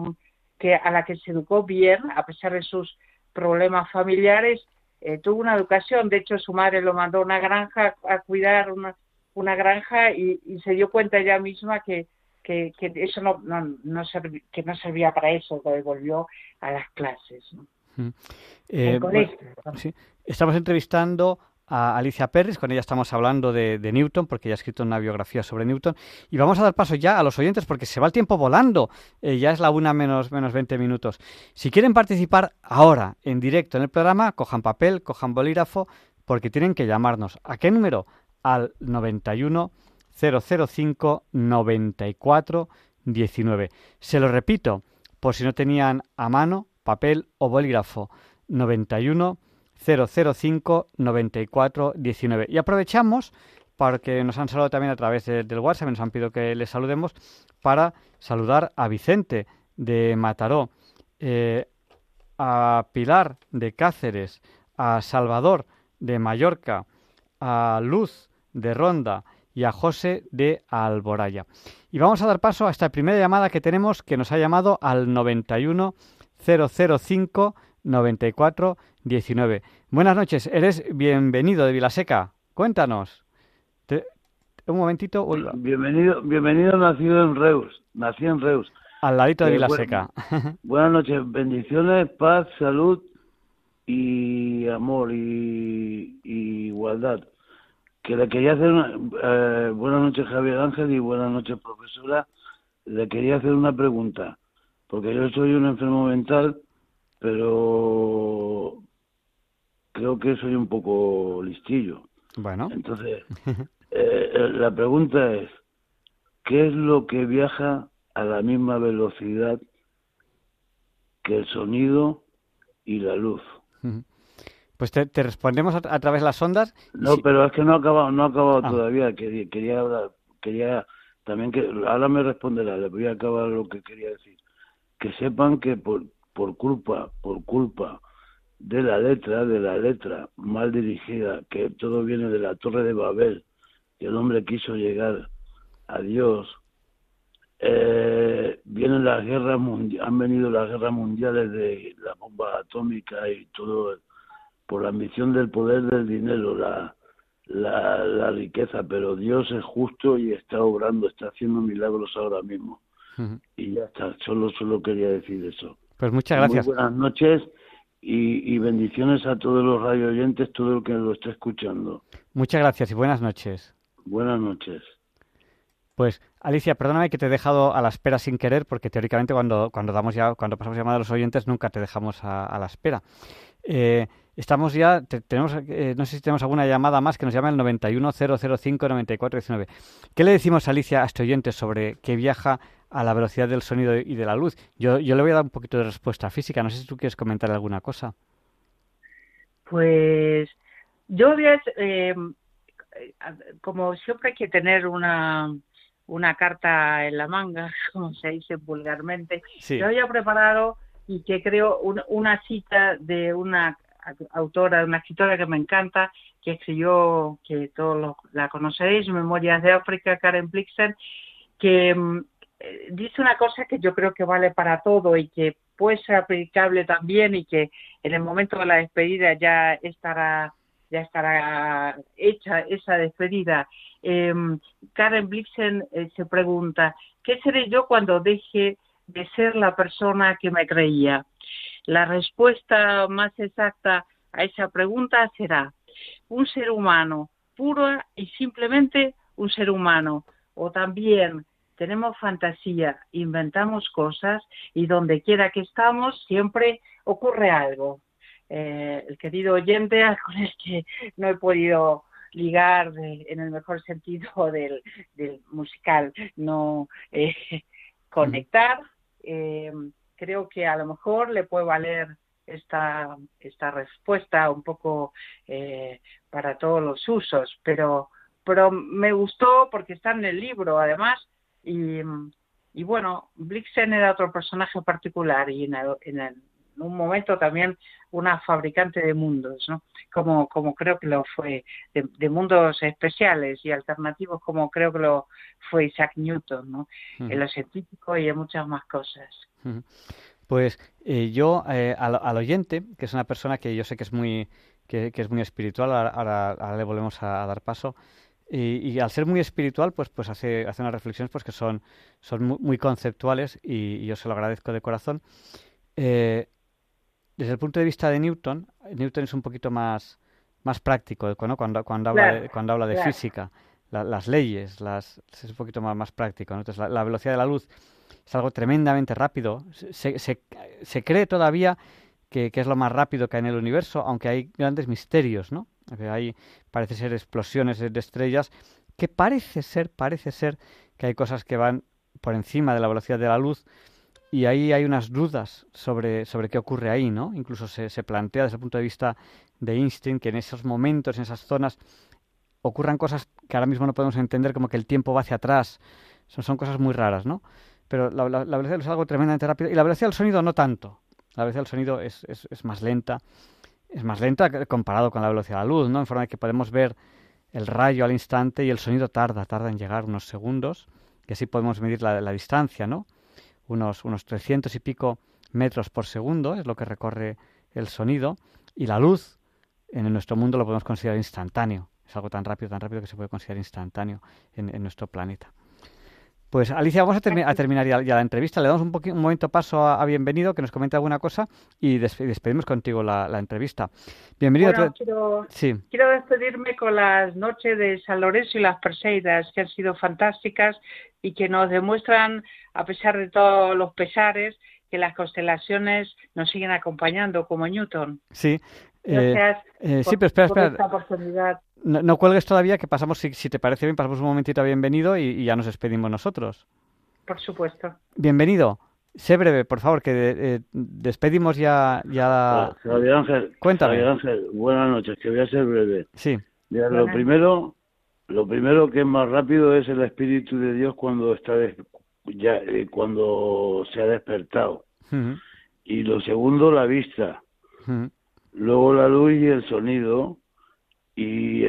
Speaker 3: que a la que se educó bien, a pesar de sus problemas familiares, eh, tuvo una educación. De hecho, su madre lo mandó a una granja a cuidar una, una granja y, se dio cuenta ella misma que, que, eso no, no, no que no servía para eso, lo devolvió a las clases. ¿no?
Speaker 1: Eh, Estamos entrevistando a Alicia Perris, con ella estamos hablando de, Newton, porque ella ha escrito una biografía sobre Newton, y vamos a dar paso ya a los oyentes porque se va el tiempo volando, eh, ya es la una menos, menos 20 minutos. Si quieren participar ahora, en directo en el programa, cojan papel, cojan bolígrafo, porque tienen que llamarnos. ¿A qué número? Al 91 005 94 19. Se lo repito, por si no tenían a mano papel o bolígrafo. 91 005 94 19. Y aprovechamos porque nos han saludado también a través del WhatsApp, nos han pedido que les saludemos para saludar a Vicente de Mataró, eh, a Pilar de Cáceres, a Salvador de Mallorca, a Luz de Ronda y a José de Alboraya. Y vamos a dar paso a esta primera llamada que tenemos que nos ha llamado al 91 005 94 19. Buenas noches, eres bienvenido de Vilaseca. Cuéntanos. Un momentito.
Speaker 4: Bienvenido, bienvenido nacido en Reus. Nací en Reus.
Speaker 1: Al ladito de eh, Vilaseca. [LAUGHS]
Speaker 4: buenas noches, bendiciones, paz, salud y amor y, igualdad. Que le quería hacer una, eh, buenas noches Javier Ángel y buenas noches profesora. Le quería hacer una pregunta, porque yo soy un enfermo mental pero creo que soy un poco listillo.
Speaker 1: Bueno.
Speaker 4: Entonces, [LAUGHS] eh, eh, la pregunta es, ¿qué es lo que viaja a la misma velocidad que el sonido y la luz?
Speaker 1: Pues te, respondemos a, través de las ondas.
Speaker 4: No, pero es que no ha acabado, no ha acabado ah. todavía. Quería, quería hablar, quería también que ahora me responderá. Le voy a acabar lo que quería decir. Que sepan que por, por culpa, por culpa de la letra, de la letra mal dirigida, que todo viene de la Torre de Babel, que el hombre quiso llegar a Dios, eh, vienen las guerras han venido las guerras mundiales de la bomba atómica y todo por la ambición del poder del dinero, la, la, la riqueza, pero Dios es justo y está obrando, está haciendo milagros ahora mismo. Y ya está, solo, solo quería decir eso.
Speaker 1: Pues muchas gracias.
Speaker 4: buenas noches y, bendiciones a todos los radio oyentes, todo el que lo esté escuchando.
Speaker 1: Muchas gracias y buenas noches.
Speaker 4: Buenas noches.
Speaker 1: Pues Alicia, perdóname que te he dejado a la espera sin querer, porque teóricamente cuando, cuando damos ya, cuando pasamos llamada a los oyentes nunca te dejamos a, la espera. Eh, estamos ya, tenemos, eh, no sé si tenemos alguna llamada más que nos llama el 910059419. ¿Qué le decimos a Alicia a este oyente sobre que viaja a la velocidad del sonido y de la luz. Yo, yo le voy a dar un poquito de respuesta física. No sé si tú quieres comentar alguna cosa.
Speaker 3: Pues yo eh, como siempre hay que tener una, una carta en la manga, [LAUGHS] como se dice vulgarmente. Yo había preparado y que creo una cita de una autora, una escritora que me encanta, que escribió, que todos la conoceréis, Memorias de África, Karen Blixen, que mm, eh, dice una cosa que yo creo que vale para todo y que puede ser aplicable también y que en el momento de la despedida ya estará ya estará hecha esa despedida. Em, Karen Blixen eh, se pregunta, ¿qué seré yo cuando deje de ser la persona que me creía? La respuesta más exacta a esa pregunta será un ser humano, puro y simplemente un ser humano, o también tenemos fantasía, inventamos cosas y donde quiera que estamos siempre ocurre algo. Eh, el querido oyente [LAUGHS] con el que no he podido ligar en el mejor sentido del, musical, no eh, conectar, eh, creo que a lo mejor le puede valer esta, esta respuesta un poco para todos los usos, pero, pero me gustó porque está en el libro, además, y, y bueno, Blixen era otro personaje particular y en el, un momento también una fabricante de mundos, ¿no? Como, como creo que lo fue, de, mundos especiales y alternativos, como creo que lo fue Isaac Newton, ¿no? En lo científico y en muchas más cosas.
Speaker 1: Pues eh, yo, eh, al, oyente, que es una persona que yo sé que es muy, que, es muy espiritual, ahora, le volvemos a, dar paso, y, al ser muy espiritual, pues, pues hace, hace unas reflexiones pues, que son, son muy, conceptuales y, yo se lo agradezco de corazón. Eh, desde el punto de vista de Newton, Newton es un poquito más, más práctico ¿no? cuando, cuando, habla de, cuando habla de física, las leyes, las, es un poquito más, más práctico. Entonces, la, velocidad de la luz es algo tremendamente rápido. Se, se, se cree todavía que, que, es lo más rápido que hay en el universo, aunque hay grandes misterios, ¿no? Hay, parece ser explosiones de estrellas que parece ser, parece ser que hay cosas que van por encima de la velocidad de la luz y ahí hay unas dudas sobre, sobre qué ocurre ahí, ¿no? Incluso se, se plantea desde el punto de vista de Einstein que en esos momentos, en esas zonas, ocurran cosas que ahora mismo no podemos entender, como que el tiempo va hacia atrás. Son, son cosas muy raras, ¿no? Pero la, la, velocidad es algo tremendamente rápido y la velocidad del sonido no tanto. La velocidad del sonido es, es, es más lenta es más lenta comparado con la velocidad de la luz, ¿no? En forma de que podemos ver el rayo al instante y el sonido tarda, tarda en llegar unos segundos, que así podemos medir la, la distancia, ¿no? Unos, unos 300 y pico metros por segundo es lo que recorre el sonido y la luz en nuestro mundo lo podemos considerar instantáneo. Es algo tan rápido, tan rápido que se puede considerar instantáneo en nuestro planeta. Pues Alicia, vamos a, terminar ya, la entrevista. Le damos un, un momento paso a, Bienvenido, que nos comente alguna cosa, y despedimos contigo la, entrevista. Bienvenido.
Speaker 3: quiero, quiero, despedirme con las noches de San Lorenzo y las Perseidas, que han sido fantásticas y que nos demuestran, a pesar de todos los pesares, que las constelaciones nos siguen acompañando, como Newton.
Speaker 1: Sí. Gracias eh, eh, sí, pero espera, espera. esta oportunidad. No, cuelgues todavía, que pasamos, si, si, te parece bien, pasamos un momentito a bienvenido y, ya nos despedimos nosotros.
Speaker 3: Por supuesto.
Speaker 1: Bienvenido. Sé breve, por favor, que eh, despedimos ya. ya...
Speaker 4: Javier Ángel.
Speaker 1: Cuéntame.
Speaker 4: Javier Ángel, buenas noches, que voy a ser breve.
Speaker 1: Sí.
Speaker 4: lo primero, lo primero que es más rápido es el Espíritu de Dios cuando está ya eh, cuando se ha despertado. Y lo segundo, la vista. Luego la luz y el sonido y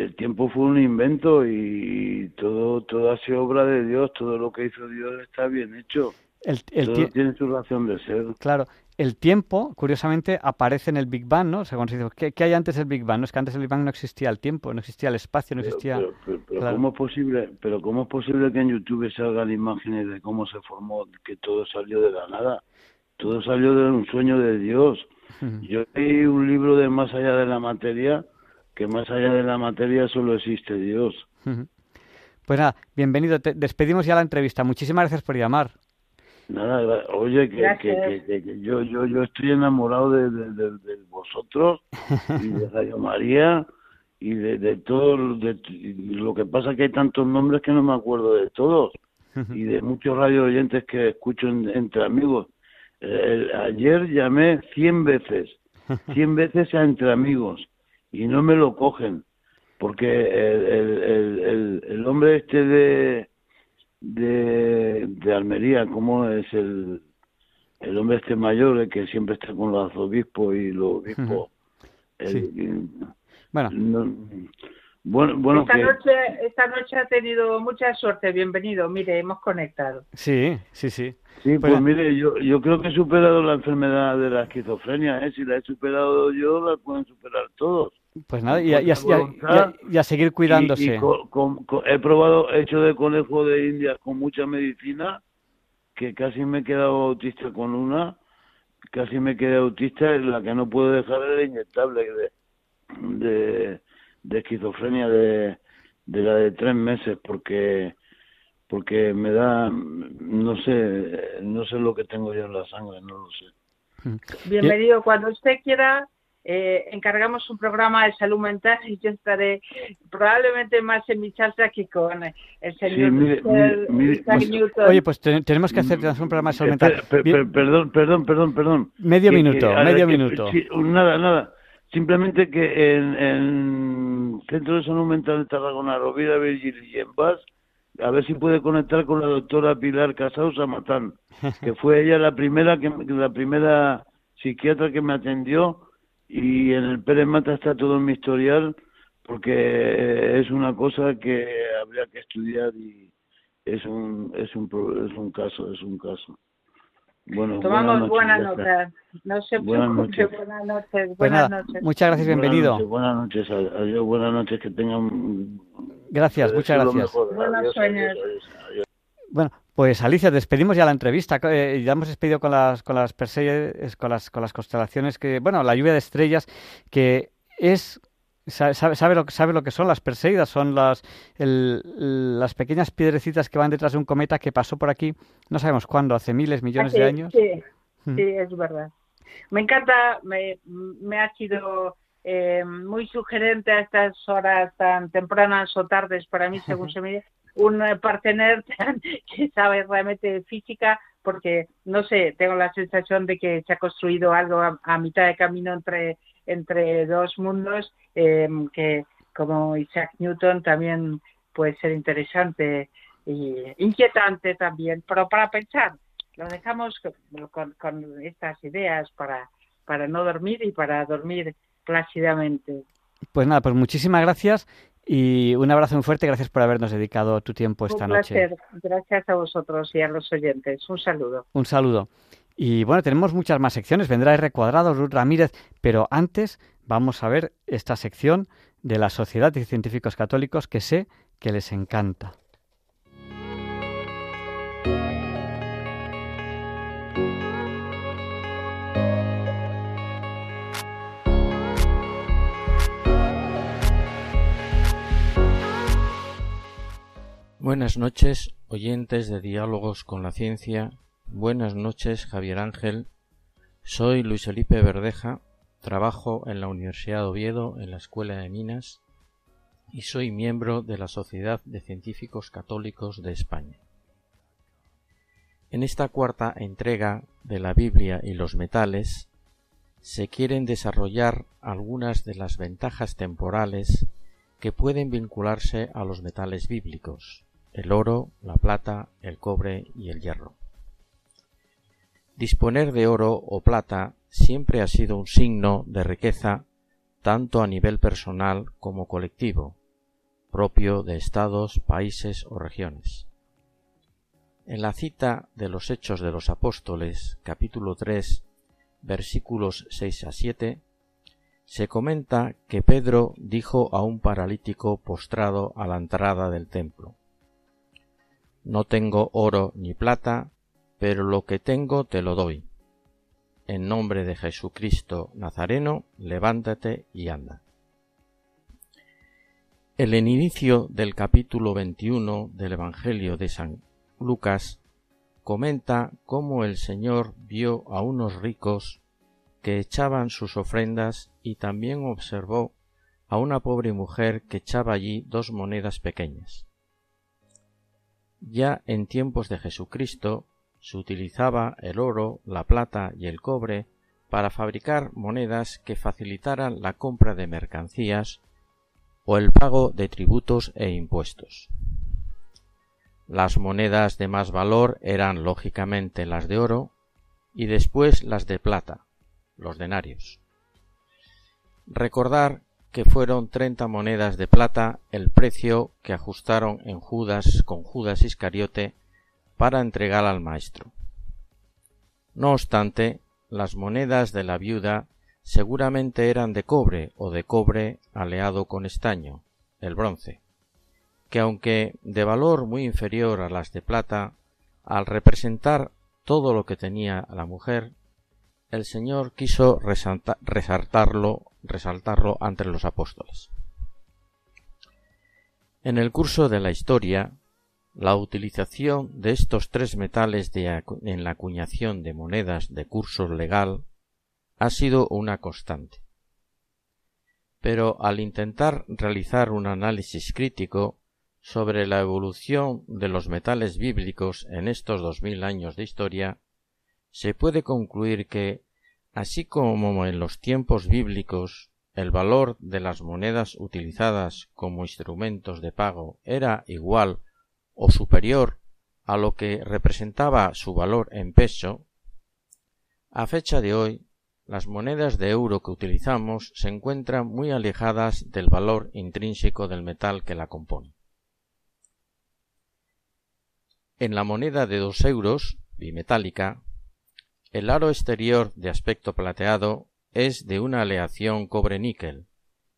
Speaker 4: el tiempo fue un invento y todo todo ha sido obra de Dios todo lo que hizo Dios está bien hecho. El, todo tiene su razón de ser.
Speaker 1: Claro el tiempo curiosamente aparece en el Big Bang no según se dice ¿qué, hay antes del Big Bang no es que antes del Big Bang no existía el tiempo no existía el espacio no existía
Speaker 4: pero, cómo es posible pero cómo es posible que en YouTube salgan imágenes de cómo se formó que todo salió de la nada todo salió de un sueño de Dios. Yo leí un libro de más allá de la materia que más allá de la materia solo existe Dios.
Speaker 1: Pues nada, bienvenido. Te despedimos ya la entrevista. Muchísimas gracias por llamar.
Speaker 4: Nada, oye, que, yo, yo, yo estoy enamorado de, de, vosotros y de [LAUGHS] Radio María y de, todo. De, lo que pasa que hay tantos nombres que no me acuerdo de todos y de muchos radio oyentes que escucho entre amigos. ayer llamé 100 veces, [LAUGHS] 100 veces a entre amigos y no me lo cogen porque el, el, el, hombre este de, de, de Almería, ¿cómo es el, el hombre este mayor, el que siempre está con los arzobispos y los obispos?
Speaker 1: bueno.
Speaker 4: Bueno, bueno
Speaker 3: esta, noche, esta noche ha tenido mucha suerte, bienvenido. Mire, hemos conectado.
Speaker 1: Sí, sí, sí.
Speaker 4: Sí, pues, mire, yo, yo creo que he superado la enfermedad de la esquizofrenia. ¿eh? Si la he superado yo, la pueden superar todos.
Speaker 1: Pues nada, y, a, seguir cuidándose.
Speaker 4: he probado hecho de conejo de India con mucha medicina, que casi me he quedado autista con una, casi me quedé autista, la que no puedo dejar es la inyectable de, de, esquizofrenia de, de la de tres meses, porque porque me da, no sé, no sé lo que tengo yo en la sangre, no lo sé.
Speaker 3: Bienvenido, cuando usted quiera eh, encargamos un programa de salud mental y yo estaré probablemente más en mi charla que con el señor
Speaker 1: Newton. Oye, pues tenemos que hacer un programa de salud mental.
Speaker 4: perdón, perdón, perdón, perdón.
Speaker 1: Medio minuto, medio minuto.
Speaker 4: nada, nada. Simplemente que en, en Centro de Salud Mental de Tarragona, Rovira Virgil y en Paz, a ver si puede conectar con la doctora Pilar Casausa Matán, [LAUGHS] que fue ella la primera que la primera psiquiatra que me atendió y en el Pérez Mata está todo mi historial porque es una cosa que habría que estudiar y es un es un es un caso es un caso
Speaker 3: bueno tomamos buenas notas. No se preocupe buenas noches buenas
Speaker 1: noches. muchas gracias bienvenido.
Speaker 4: buenas noches, adiós buenas noches que tengan
Speaker 1: gracias muchas gracias.
Speaker 3: buenos sueños.
Speaker 1: bueno pues Alicia, despedimos ya la entrevista. Eh, ya hemos despedido con las con las con las con las constelaciones que, bueno, la lluvia de estrellas que es sabe, sabe, lo, sabe lo que son las Perseidas, son las las pequeñas piedrecitas que van detrás de un cometa que pasó por aquí, no sabemos cuándo, hace miles, millones de años.
Speaker 3: Sí, mm. sí, es verdad. Me encanta, me, me ha sido eh, muy sugerente a estas horas tan tempranas o tardes para mí, según [LAUGHS] se me un partener [LAUGHS] que sabe realmente física, porque no sé, tengo la sensación de que se ha construido algo a, mitad de camino entre, entre dos mundos em, que, como Isaac Newton, también puede ser interesante e inquietante también, pero para pensar, lo dejamos con, con estas ideas para, para no dormir y para dormir plácidamente.
Speaker 1: Pues nada, pues muchísimas gracias y un abrazo muy fuerte, gracias por habernos dedicado tu tiempo esta
Speaker 3: un
Speaker 1: noche.
Speaker 3: Gracias a vosotros y a los oyentes. Un saludo.
Speaker 1: Un saludo. Y bueno, tenemos muchas más secciones. Vendrá R cuadrado, Ruth Ramírez, pero antes vamos a ver esta sección de la Sociedad de Científicos Católicos que sé que les encanta.
Speaker 5: Buenas noches, oyentes de Diálogos con la Ciencia. Buenas noches, Javier Ángel. Soy Luis Felipe Verdeja, trabajo en la Universidad de Oviedo en la Escuela de Minas y soy miembro de la Sociedad de Científicos Católicos de España. En esta cuarta entrega de la Biblia y los metales se quieren desarrollar algunas de las ventajas temporales que pueden vincularse a los metales bíblicos, el oro, la plata, el cobre y el hierro. Disponer de oro o plata siempre ha sido un signo de riqueza tanto a nivel personal como colectivo, propio de estados, países o regiones. En la cita de los Hechos de los Apóstoles, capítulo 3, versículos 6 a 7, se comenta que Pedro dijo a un paralítico postrado a la entrada del templo, no tengo oro ni plata, pero lo que tengo te lo doy. En nombre de Jesucristo Nazareno, levántate y anda. El inicio del capítulo 21 del Evangelio de San Lucas comenta cómo el Señor vio a unos ricos que echaban sus ofrendas y también observó a una pobre mujer que echaba allí dos monedas pequeñas. Ya en tiempos de Jesucristo se utilizaba el oro, la plata y el cobre para fabricar monedas que facilitaran la compra de mercancías o el pago de tributos e impuestos. Las monedas de más valor eran lógicamente las de oro y después las de plata, los denarios. Recordar que fueron treinta monedas de plata el precio que ajustaron en Judas con Judas Iscariote para entregar al maestro. No obstante, las monedas de la viuda seguramente eran de cobre o de cobre aleado con estaño, el bronce, que aunque de valor muy inferior a las de plata, al representar todo lo que tenía la mujer, el Señor quiso resaltarlo resaltarlo ante los apóstoles. En el curso de la historia, la utilización de estos tres metales en la acuñación de monedas de curso legal ha sido una constante. Pero al intentar realizar un análisis crítico sobre la evolución de los metales bíblicos en estos dos mil años de historia, se puede concluir que Así como en los tiempos bíblicos el valor de las monedas utilizadas como instrumentos de pago era igual o superior a lo que representaba su valor en peso, a fecha de hoy las monedas de euro que utilizamos se encuentran muy alejadas del valor intrínseco del metal que la compone. En la moneda de dos euros, bimetálica, el aro exterior de aspecto plateado es de una aleación cobre-níquel,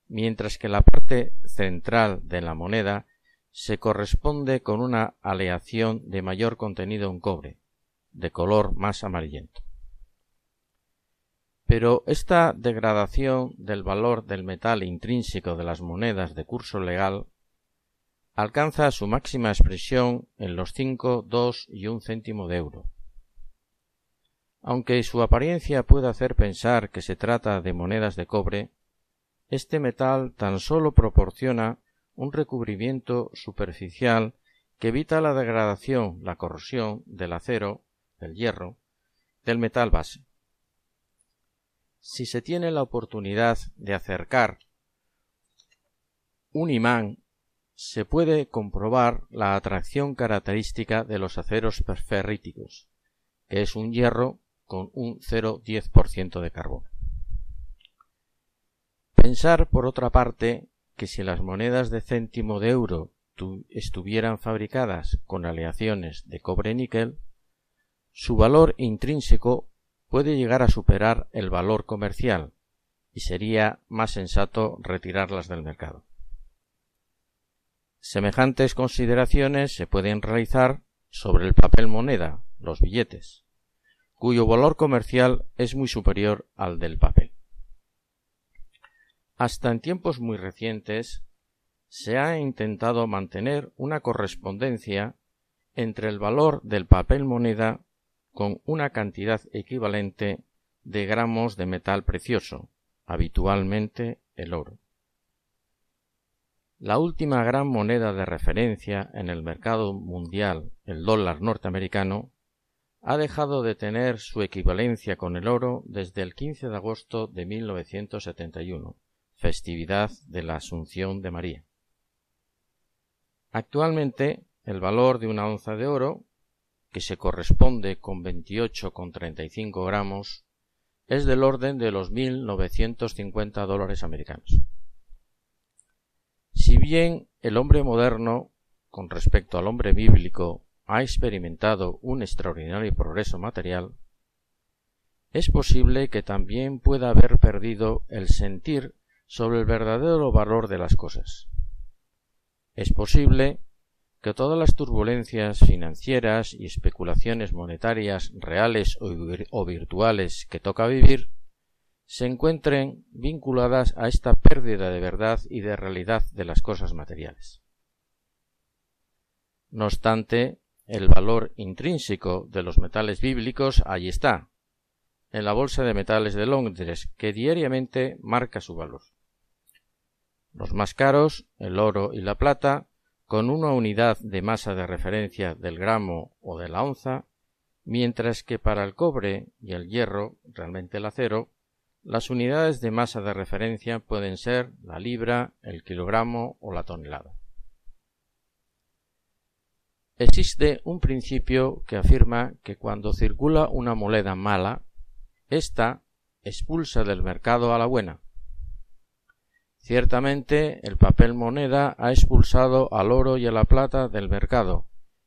Speaker 5: mientras que la parte central de la moneda se corresponde con una aleación de mayor contenido en cobre, de color más amarillento. Pero esta degradación del valor del metal intrínseco de las monedas de curso legal alcanza su máxima expresión en los 5, 2 y un céntimo de euro. Aunque su apariencia pueda hacer pensar que se trata de monedas de cobre, este metal tan solo proporciona un recubrimiento superficial que evita la degradación, la corrosión del acero, del hierro, del metal base. Si se tiene la oportunidad de acercar un imán, se puede comprobar la atracción característica de los aceros ferríticos, que es un hierro con un 0,10% de carbono. Pensar, por otra parte, que si las monedas de céntimo de euro estuvieran fabricadas con aleaciones de cobre-níquel, su valor intrínseco puede llegar a superar el valor comercial y sería más sensato retirarlas del mercado. Semejantes consideraciones se pueden realizar sobre el papel moneda, los billetes, cuyo valor comercial es muy superior al del papel. Hasta en tiempos muy recientes se ha intentado mantener una correspondencia entre el valor del papel moneda con una cantidad equivalente de gramos de metal precioso, habitualmente el oro. La última gran moneda de referencia en el mercado mundial, el dólar norteamericano, ha dejado de tener su equivalencia con el oro desde el 15 de agosto de 1971 festividad de la Asunción de María. Actualmente, el valor de una onza de oro, que se corresponde con 28,35 gramos, es del orden de los 1.950 dólares americanos. Si bien el hombre moderno, con respecto al hombre bíblico, ha experimentado un extraordinario progreso material, es posible que también pueda haber perdido el sentir sobre el verdadero valor de las cosas. Es posible que todas las turbulencias financieras y especulaciones monetarias reales o virtuales que toca vivir se encuentren vinculadas a esta pérdida de verdad y de realidad de las cosas materiales. No obstante, el valor intrínseco de los metales bíblicos allí está, en la Bolsa de Metales de Londres, que diariamente marca su valor los más caros, el oro y la plata, con una unidad de masa de referencia del gramo o de la onza, mientras que para el cobre y el hierro, realmente el acero, las unidades de masa de referencia pueden ser la libra, el kilogramo o la tonelada. Existe un principio que afirma que cuando circula una moneda mala, ésta expulsa del mercado a la buena, Ciertamente el papel moneda ha expulsado al oro y a la plata del mercado,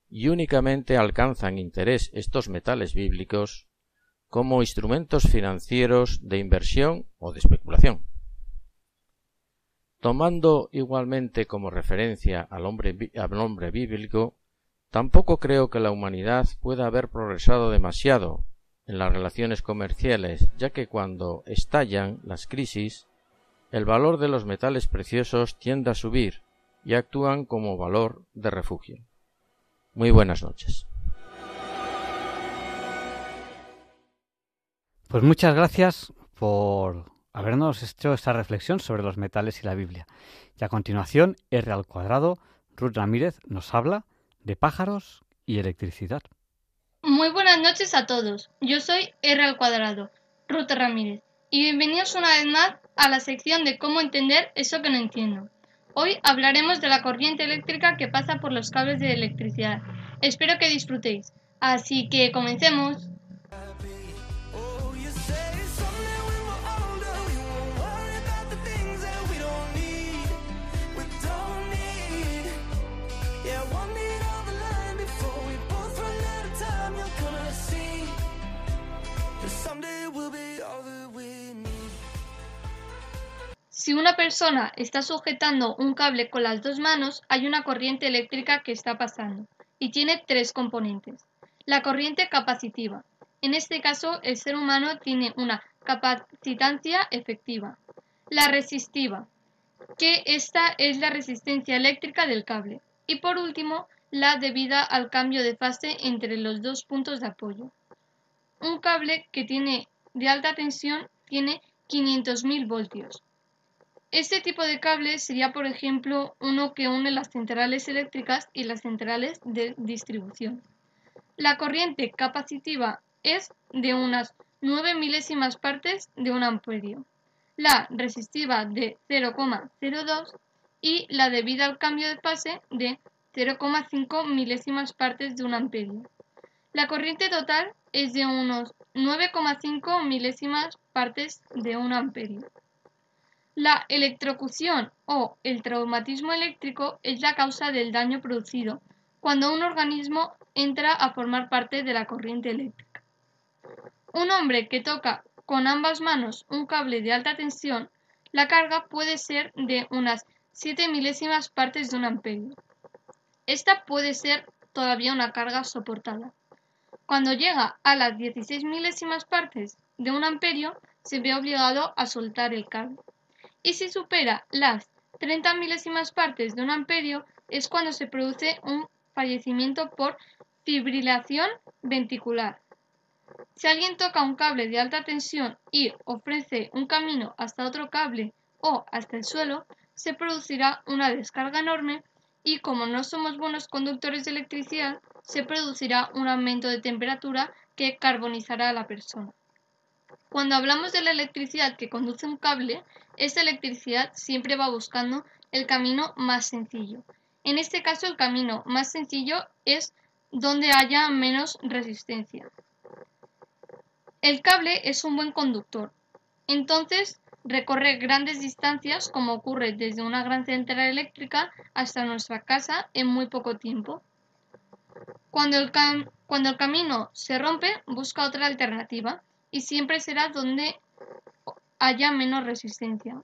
Speaker 5: y únicamente alcanzan interés estos metales bíblicos como instrumentos financieros de inversión o de especulación. Tomando igualmente como referencia al hombre, bíblico, tampoco creo que la humanidad pueda haber progresado demasiado en las relaciones comerciales, ya que cuando estallan las crisis, el valor de los metales preciosos tiende a subir y actúan como valor de refugio. Muy buenas noches.
Speaker 1: Pues muchas gracias por habernos hecho esta reflexión sobre los metales y la Biblia. Y a continuación, R al cuadrado, Ruth Ramírez nos habla de pájaros y electricidad.
Speaker 6: Muy buenas noches a todos. Yo soy R al cuadrado, Ruth Ramírez, y bienvenidos una vez más a la sección de cómo entender eso que no entiendo. Hoy hablaremos de la corriente eléctrica que pasa por los cables de electricidad. Espero que disfrutéis. Así que comencemos. Si una persona está sujetando un cable con las dos manos, hay una corriente eléctrica que está pasando y tiene tres componentes. La corriente capacitiva. En este caso, el ser humano tiene una capacitancia efectiva. La resistiva, que esta es la resistencia eléctrica del cable. Y por último, la debida al cambio de fase entre los dos puntos de apoyo. Un cable que tiene de alta tensión tiene 500.000 voltios. Este tipo de cable sería, por ejemplo, uno que une las centrales eléctricas y las centrales de distribución. La corriente capacitiva es de unas 9 milésimas partes de un amperio, la resistiva de 0,02 y la debida al cambio de fase de 0,5 milésimas partes de un amperio. La corriente total es de unos 9,5 milésimas partes de un amperio. La electrocución o el traumatismo eléctrico es la causa del daño producido cuando un organismo entra a formar parte de la corriente eléctrica. Un hombre que toca con ambas manos un cable de alta tensión, la carga puede ser de unas 7 milésimas partes de un amperio. Esta puede ser todavía una carga soportada. Cuando llega a las 16 milésimas partes de un amperio, se ve obligado a soltar el cable. Y si supera las 30 milésimas partes de un amperio, es cuando se produce un fallecimiento por fibrilación ventricular. Si alguien toca un cable de alta tensión y ofrece un camino hasta otro cable o hasta el suelo, se producirá una descarga enorme y como no somos buenos conductores de electricidad, se producirá un aumento de temperatura que carbonizará a la persona. Cuando hablamos de la electricidad que conduce un cable, esta electricidad siempre va buscando el camino más sencillo. En este caso, el camino más sencillo es donde haya menos resistencia. El cable es un buen conductor. Entonces, recorre grandes distancias como ocurre desde una gran central eléctrica hasta nuestra casa en muy poco tiempo. Cuando el, cuando el camino se rompe, busca otra alternativa y siempre será donde haya menos resistencia.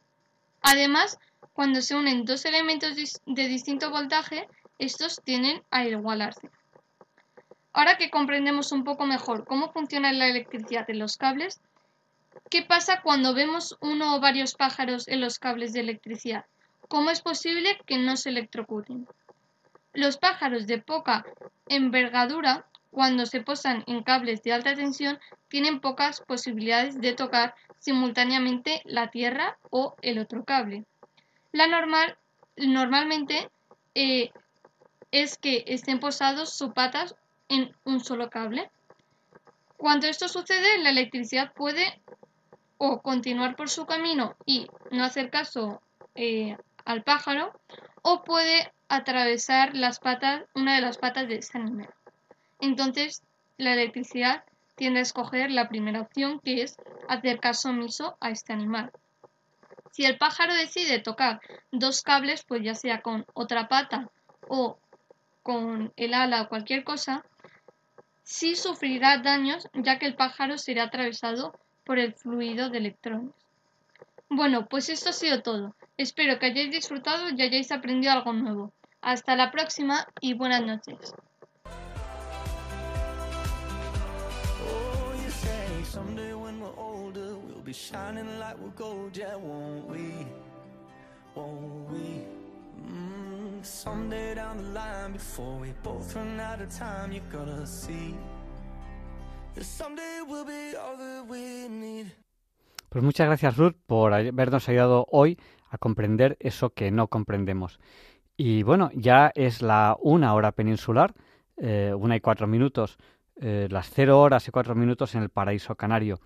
Speaker 6: Además, cuando se unen dos elementos de distinto voltaje, estos tienden a igualarse. Ahora que comprendemos un poco mejor cómo funciona la electricidad en los cables, ¿Qué pasa cuando vemos uno o varios pájaros en los cables de electricidad? ¿Cómo es posible que no se electrocuten? Los pájaros de poca envergadura, cuando se posan en cables de alta tensión, tienen pocas posibilidades de tocar simultáneamente la tierra o el otro cable. La normal, normalmente eh, es que estén posados sus patas en un solo cable. Cuando esto sucede, la electricidad puede o continuar por su camino y no hacer caso eh, al pájaro, o puede atravesar las patas, una de las patas de ese animal. Entonces, la electricidad tiende a escoger la primera opción, que es hacer caso omiso a este animal. Si el pájaro decide tocar dos cables, pues ya sea con otra pata o con el ala o cualquier cosa, sí sufrirá daños ya que el pájaro será atravesado por el fluido de electrones. Bueno, pues esto ha sido todo. Espero que hayáis disfrutado y hayáis aprendido algo nuevo. Hasta la próxima y buenas noches.
Speaker 1: Pues muchas gracias Ruth por habernos ayudado hoy a comprender eso que no comprendemos. Y bueno, ya es la una hora peninsular, eh, una y cuatro minutos, eh, las cero horas y cuatro minutos en el paraíso canario.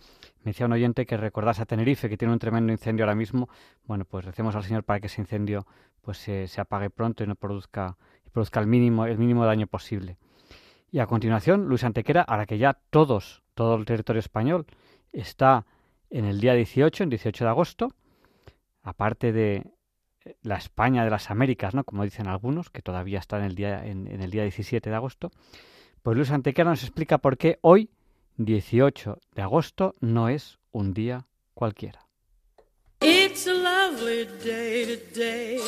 Speaker 1: Me decía un oyente que recordase a Tenerife, que tiene un tremendo incendio ahora mismo. Bueno, pues recemos al Señor para que ese incendio pues se, apague pronto y no produzca, produzca el mínimo, el mínimo daño posible. Y a continuación, Luis Antequera, ahora que ya todos, todo el territorio español está en el día 18, en 18 de agosto, aparte de eh, la España de las Américas, ¿no? Como dicen algunos, que todavía está en el día, en, el día 17 de agosto, pues Luis Antequera nos explica por qué hoy, 18 de agosto, no es un día cualquiera.
Speaker 7: It's a lovely day today,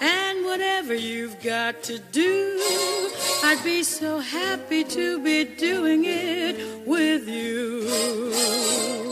Speaker 7: and whatever you've got to do, I'd be so happy to be doing it with you.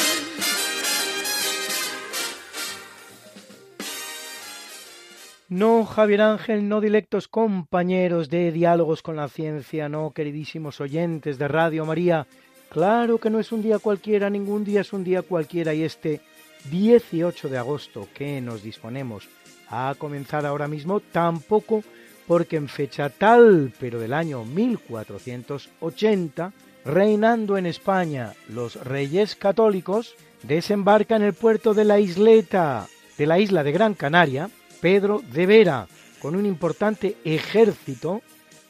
Speaker 8: No, Javier Ángel, no directos compañeros de Diálogos con la Ciencia, no, queridísimos oyentes de Radio María. Claro que no es un día cualquiera, ningún día es un día cualquiera y este 18 de agosto que nos disponemos a comenzar ahora mismo tampoco porque en fecha tal, pero del año 1480, reinando en España los reyes católicos, desembarca en el puerto de la isleta de la isla de Gran Canaria, Pedro de Vera, con un importante ejército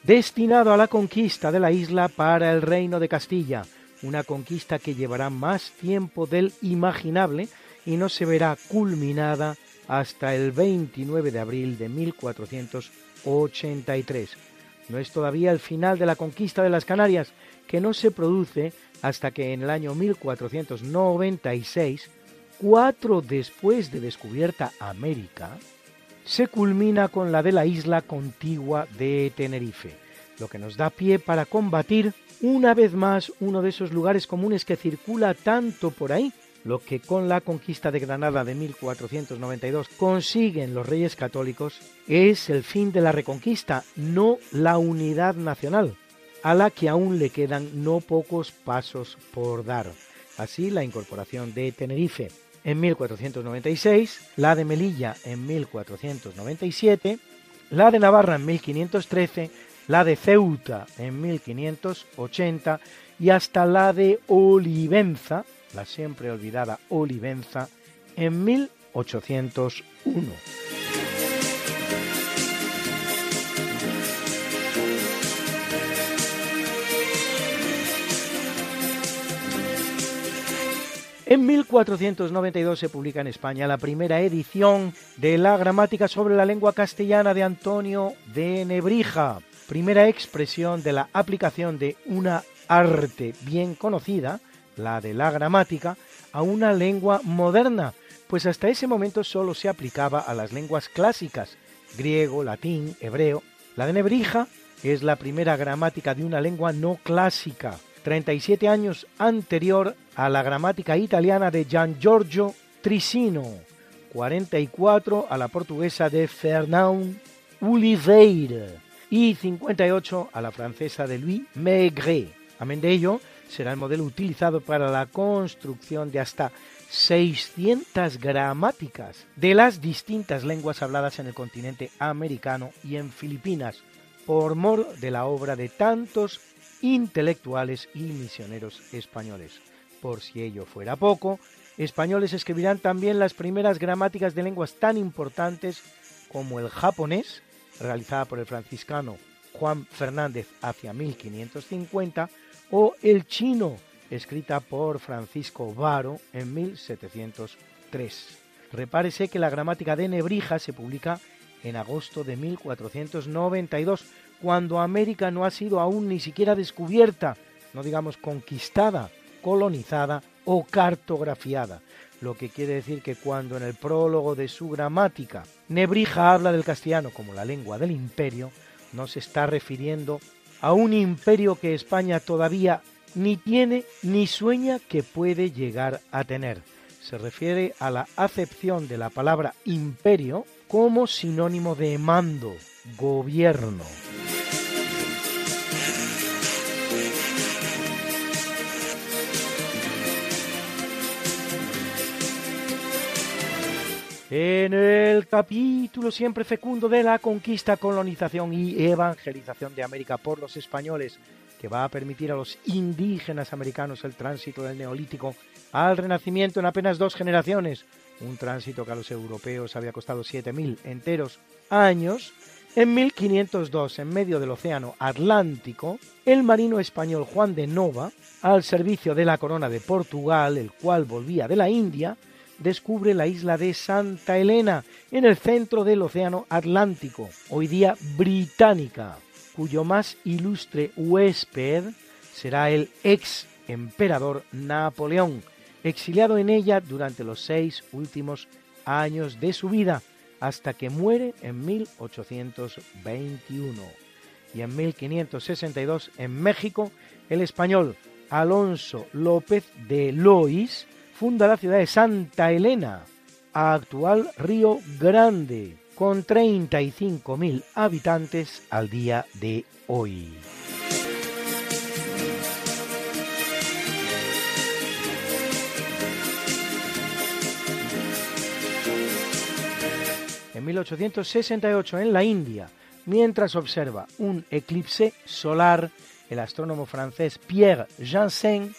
Speaker 8: destinado a la conquista de la isla para el reino de Castilla, una conquista que llevará más tiempo del imaginable y no se verá culminada hasta el 29 de abril de 1483. No es todavía el final de la conquista de las Canarias, que no se produce hasta que en el año 1496, cuatro después de descubierta América, se culmina con la de la isla contigua de Tenerife, lo que nos da pie para combatir una vez más uno de esos lugares comunes que circula tanto por ahí, lo que con la conquista de Granada de 1492 consiguen los reyes católicos es el fin de la reconquista, no la unidad nacional, a la que aún le quedan no pocos pasos por dar. Así la incorporación de Tenerife en 1496, la de Melilla en 1497, la de Navarra en 1513, la de Ceuta en 1580 y hasta la de Olivenza, la siempre olvidada Olivenza, en 1801. En 1492 se publica en España la primera edición de la gramática sobre la lengua castellana de Antonio de Nebrija, primera expresión de la aplicación de una arte bien conocida, la de la gramática, a una lengua moderna, pues hasta ese momento solo se aplicaba a las lenguas clásicas, griego, latín, hebreo. La de Nebrija es la primera gramática de una lengua no clásica, 37 años anterior a la gramática italiana de Gian Giorgio Tricino, 44 a la portuguesa de Fernand Oliveira y 58 a la francesa de Louis Maigret. Amén de ello, será el modelo utilizado para la construcción de hasta 600 gramáticas de las distintas lenguas habladas en el continente americano y en Filipinas, por mor de la obra de tantos intelectuales y misioneros españoles. Por si ello fuera poco, españoles escribirán también las primeras gramáticas de lenguas tan importantes como el japonés, realizada por el franciscano Juan Fernández hacia 1550, o el chino, escrita por Francisco Varo en 1703. Repárese que la gramática de Nebrija se publica en agosto de 1492, cuando América no ha sido aún ni siquiera descubierta, no digamos conquistada, colonizada o cartografiada, lo que quiere decir que cuando en el prólogo de su gramática Nebrija habla del castellano como la lengua del imperio, no se está refiriendo a un imperio que España todavía ni tiene ni sueña que puede llegar a tener. Se refiere a la acepción de la palabra imperio como sinónimo de mando, gobierno. En el capítulo siempre fecundo de la conquista, colonización y evangelización de América por los españoles, que va a permitir a los indígenas americanos el tránsito del neolítico al renacimiento en apenas dos generaciones, un tránsito que a los europeos había costado 7.000 enteros años, En 1502, en medio del Océano Atlántico, el marino español Juan de Nova, al servicio de la corona de Portugal, el cual volvía de la India, descubre la isla de Santa Elena, en el centro del Océano Atlántico, hoy día británica, cuyo más ilustre huésped será el ex emperador Napoleón, exiliado en ella durante los seis últimos años de su vida, hasta que muere en 1821. Y en 1562 en México, el español Alonso López de Lois funda la ciudad de Santa Elena, actual Río Grande, con 35.000 habitantes al día de hoy. En 1868 en la India, mientras observa un eclipse solar, el astrónomo francés Pierre Janssen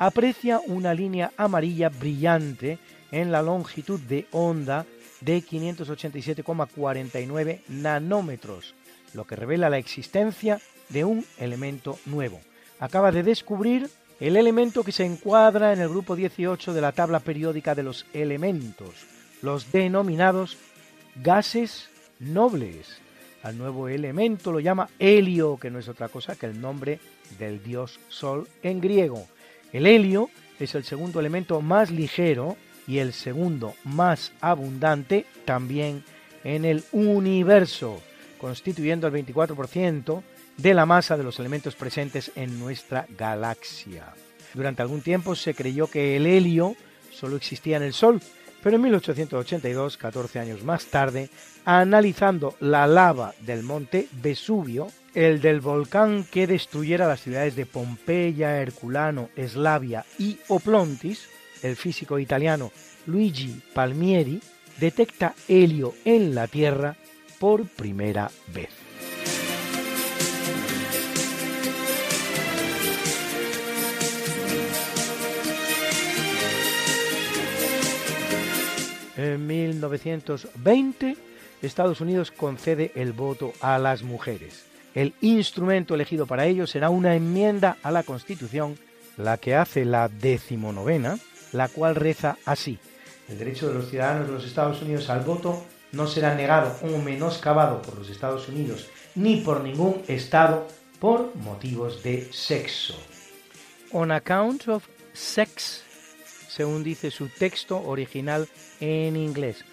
Speaker 8: aprecia una línea amarilla brillante en la longitud de onda de 587,49 nanómetros, lo que revela la existencia de un elemento nuevo. Acaba de descubrir el elemento que se encuadra en el grupo 18 de la tabla periódica de los elementos, los denominados gases nobles. Al nuevo elemento lo llama helio, que no es otra cosa que el nombre del dios Sol en griego. El helio es el segundo elemento más ligero y el segundo más abundante también en el universo, constituyendo el 24% de la masa de los elementos presentes en nuestra galaxia. Durante algún tiempo se creyó que el helio solo existía en el Sol, pero en 1882, 14 años más tarde, analizando la lava del monte Vesubio, el del volcán que destruyera las ciudades de Pompeya, Herculano, Eslavia y Oplontis, el físico italiano Luigi Palmieri detecta helio en la Tierra por primera vez. En 1920, Estados Unidos concede el voto a las mujeres. El instrumento elegido para ello será una enmienda a la Constitución, la que hace la decimonovena, la cual reza así. El derecho de los ciudadanos de los Estados Unidos al voto no será negado o menoscabado por los Estados Unidos ni por ningún Estado por motivos de sexo. On account of sex, según dice su texto original en inglés,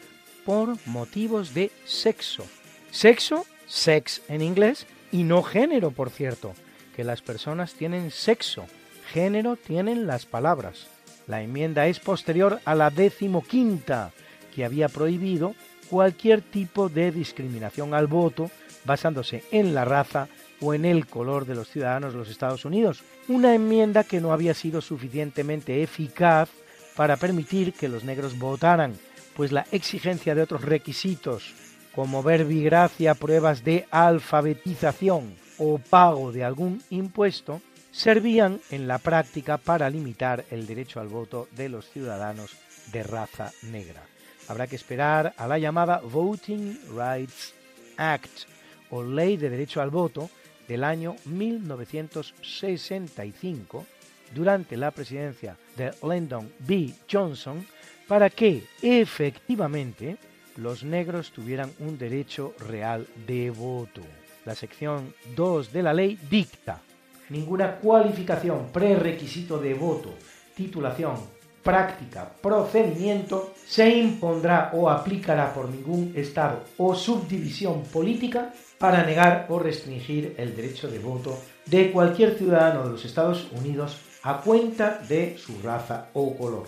Speaker 8: por motivos de sexo. Sexo, sex en inglés, y no género, por cierto, que las personas tienen sexo, género tienen las palabras. La enmienda es posterior a la decimoquinta, que había prohibido cualquier tipo de discriminación al voto basándose en la raza o en el color de los ciudadanos de los Estados Unidos, una enmienda que no había sido suficientemente eficaz para permitir que los negros votaran, pues la exigencia de otros requisitos, como verbigracia, pruebas de alfabetización o pago de algún impuesto, servían en la práctica para limitar el derecho al voto de los ciudadanos de raza negra. Habrá que esperar a la llamada Voting Rights Act o Ley de Derecho al Voto del año 1965 durante la presidencia de Lyndon B. Johnson para que efectivamente los negros tuvieran un derecho real de voto. La sección 2 de la ley dicta ninguna cualificación, prerequisito de voto, titulación, práctica, procedimiento se impondrá o aplicará por ningún Estado o subdivisión política para negar o restringir el derecho de voto de cualquier ciudadano de los Estados Unidos a cuenta de su raza o color.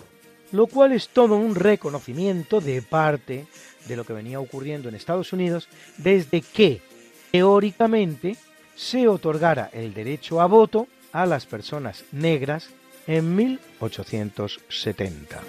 Speaker 8: Lo cual es todo un reconocimiento de parte de lo que venía ocurriendo en Estados Unidos desde que, teóricamente, se otorgara el derecho a voto a las personas negras en 1870.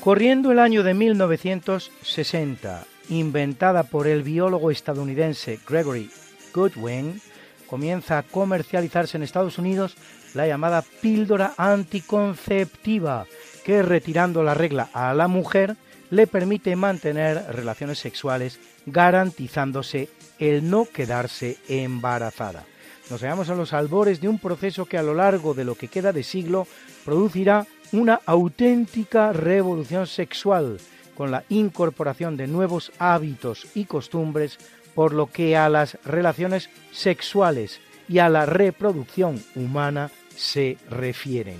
Speaker 8: Corriendo el año de 1960, inventada por el biólogo estadounidense Gregory Goodwin, comienza a comercializarse en Estados Unidos la llamada píldora anticonceptiva, que retirando la regla a la mujer le permite mantener relaciones sexuales garantizándose el no quedarse embarazada. Nos hallamos a los albores de un proceso que a lo largo de lo que queda de siglo producirá una auténtica revolución sexual, con la incorporación de nuevos hábitos y costumbres por lo que a las relaciones sexuales y a la reproducción humana se refieren.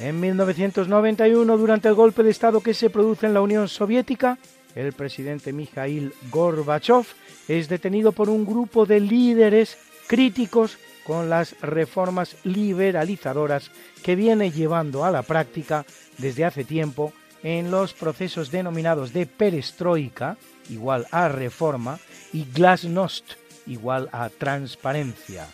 Speaker 8: En 1991, durante el golpe de Estado que se produce en la Unión Soviética, el presidente Mikhail Gorbachev es detenido por un grupo de líderes críticos con las reformas liberalizadoras que viene llevando a la práctica desde hace tiempo en los procesos denominados de perestroika, igual a reforma, y glasnost, igual a transparencia.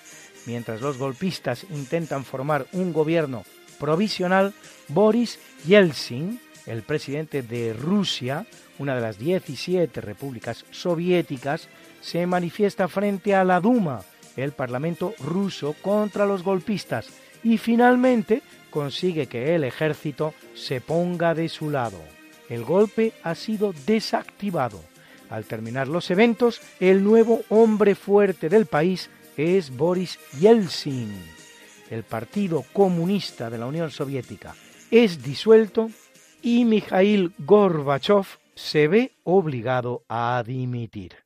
Speaker 8: Mientras los golpistas intentan formar un gobierno provisional, Boris Yeltsin, el presidente de Rusia, una de las 17 repúblicas soviéticas, se manifiesta frente a la Duma, el Parlamento ruso, contra los golpistas y finalmente consigue que el ejército se ponga de su lado. El golpe ha sido desactivado. Al terminar los eventos, el nuevo hombre fuerte del país es Boris Yeltsin. El Partido Comunista de la Unión Soviética es disuelto y Mikhail Gorbachev se ve obligado a dimitir.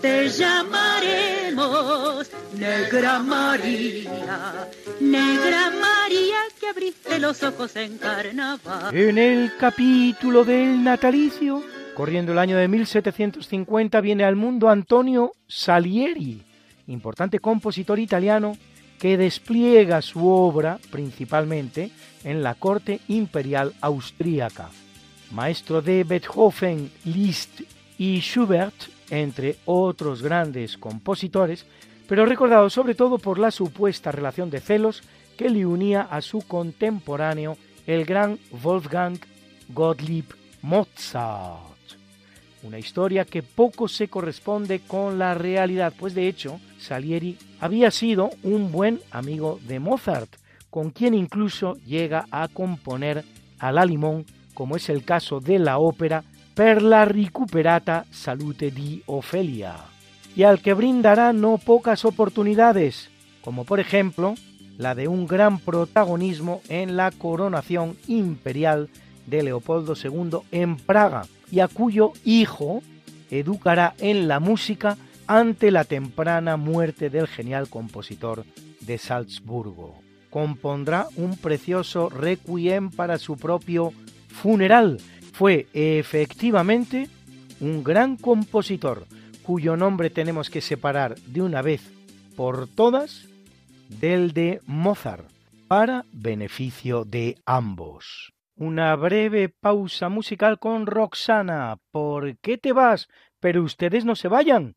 Speaker 9: te llamaremos Negra María, Negra María que abriste los ojos en carnaval.
Speaker 8: En el capítulo del natalicio, corriendo el año de 1750, viene al mundo Antonio Salieri, importante compositor italiano que despliega su obra principalmente en la corte imperial austríaca. Maestro de Beethoven, Liszt y Schubert, entre otros grandes compositores, pero recordado sobre todo por la supuesta relación de celos que le unía a su contemporáneo, el gran Wolfgang Gottlieb Mozart. Una historia que poco se corresponde con la realidad, pues de hecho Salieri había sido un buen amigo de Mozart, con quien incluso llega a componer a la limón, como es el caso de la ópera per la recuperata salute di Ofelia, y al que brindará no pocas oportunidades, como por ejemplo la de un gran protagonismo en la coronación imperial de Leopoldo II en Praga, y a cuyo hijo educará en la música ante la temprana muerte del genial compositor de Salzburgo. Compondrá un precioso requiem para su propio funeral, fue efectivamente un gran compositor cuyo nombre tenemos que separar de una vez por todas del de Mozart, para beneficio de ambos. Una breve pausa musical con Roxana. ¿Por qué te vas? Pero ustedes no se vayan.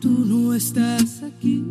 Speaker 7: Tú no estás aquí,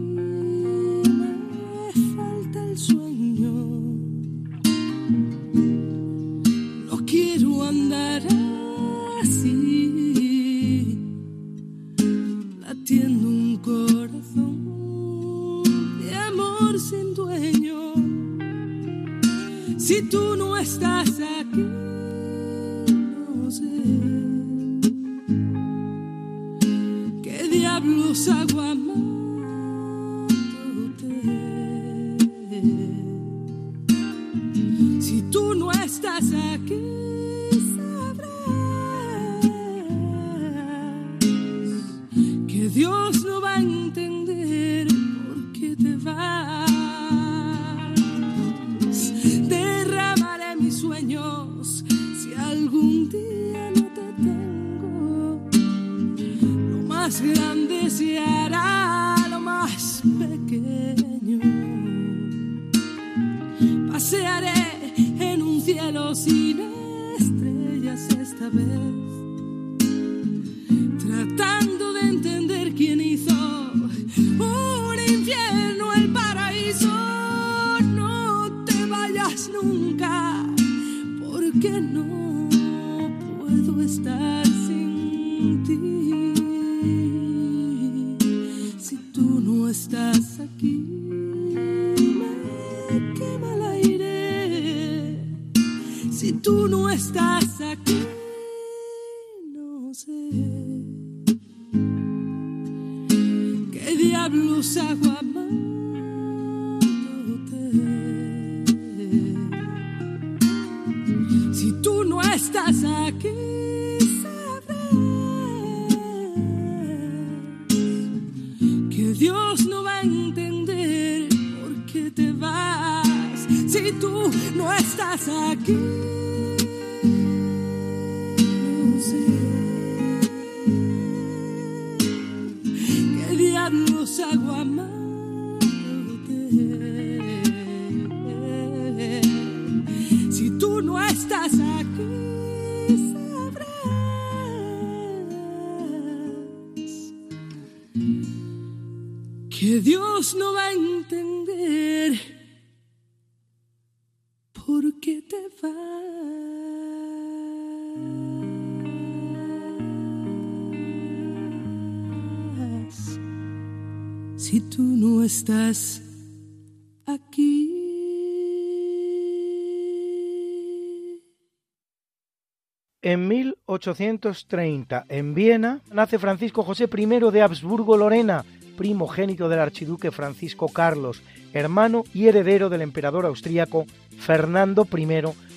Speaker 7: En
Speaker 8: 1830, en Viena, nace Francisco José I de Habsburgo-Lorena, primogénito del archiduque Francisco Carlos, hermano y heredero del emperador austríaco Fernando I,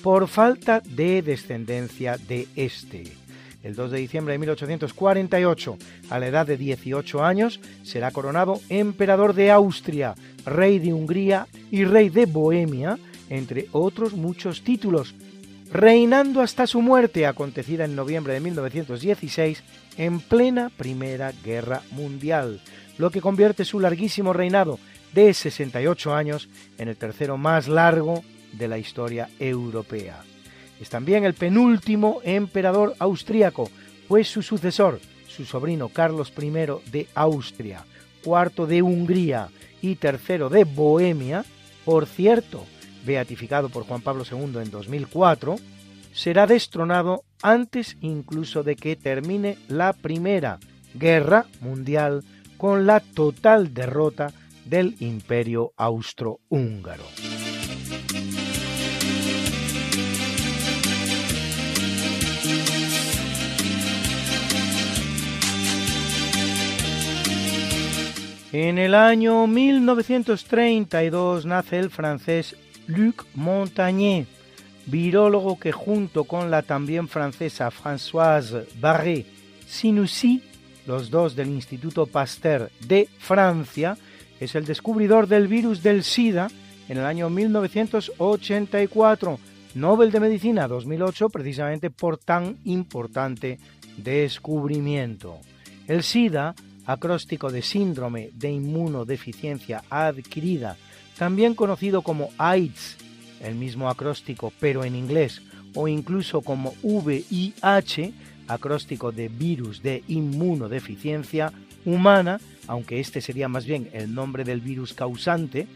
Speaker 8: por falta de descendencia de este. El 2 de diciembre de 1848, a la edad de 18 años, será coronado emperador de Austria, rey de Hungría y rey de Bohemia, entre otros muchos títulos, reinando hasta su muerte, acontecida en noviembre de 1916, en plena Primera Guerra Mundial, lo que convierte su larguísimo reinado de 68 años en el tercero más largo de la historia europea. Es también el penúltimo emperador austríaco, pues su sucesor, su sobrino Carlos I de Austria, cuarto de Hungría y tercero de Bohemia, por cierto, beatificado por Juan Pablo II en 2004, será destronado antes incluso de que termine la Primera Guerra Mundial con la total derrota del Imperio Austrohúngaro. En el año 1932 nace el francés Luc Montagnier, virólogo que junto con la también francesa Françoise Barré Sinoussi, los dos del Instituto Pasteur de Francia, es el descubridor del virus del SIDA en el año 1984, Nobel de Medicina 2008, precisamente por tan importante descubrimiento. El SIDA acróstico de síndrome de inmunodeficiencia adquirida, también conocido como AIDS, el mismo acróstico pero en inglés, o incluso como VIH, acróstico de virus de inmunodeficiencia humana, aunque este sería más bien el nombre del virus causante,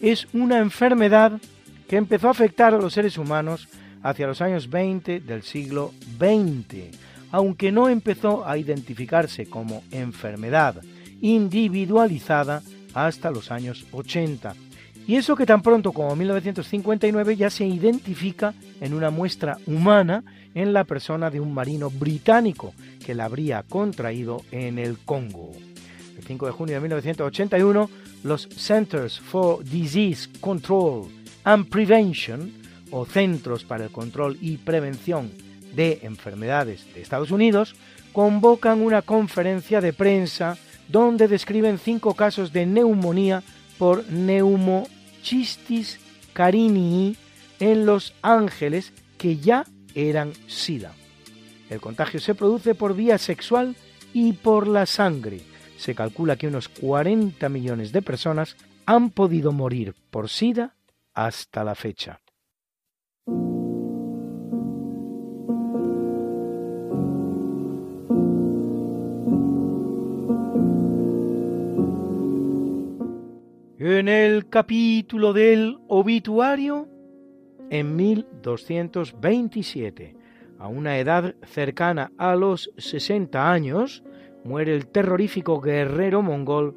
Speaker 8: es una enfermedad que empezó a afectar a los seres humanos hacia los años 20 del siglo XX, aunque no empezó a identificarse como enfermedad individualizada hasta los años 80. Y eso que tan pronto como 1959 ya se identifica en una muestra humana en la persona de un marino británico que la habría contraído en el Congo. El 5 de junio de 1981, los Centers for Disease Control and Prevention, o Centros para el Control y Prevención de Enfermedades de Estados Unidos, convocan una conferencia de prensa donde describen cinco casos de neumonía por neumochistis carinii en Los Ángeles que ya eran SIDA. El contagio se produce por vía sexual y por la sangre. Se calcula que unos 40 millones de personas han podido morir por SIDA hasta la fecha. En el capítulo del obituario, en 1227, a una edad cercana a los 60 años, muere el terrorífico guerrero mongol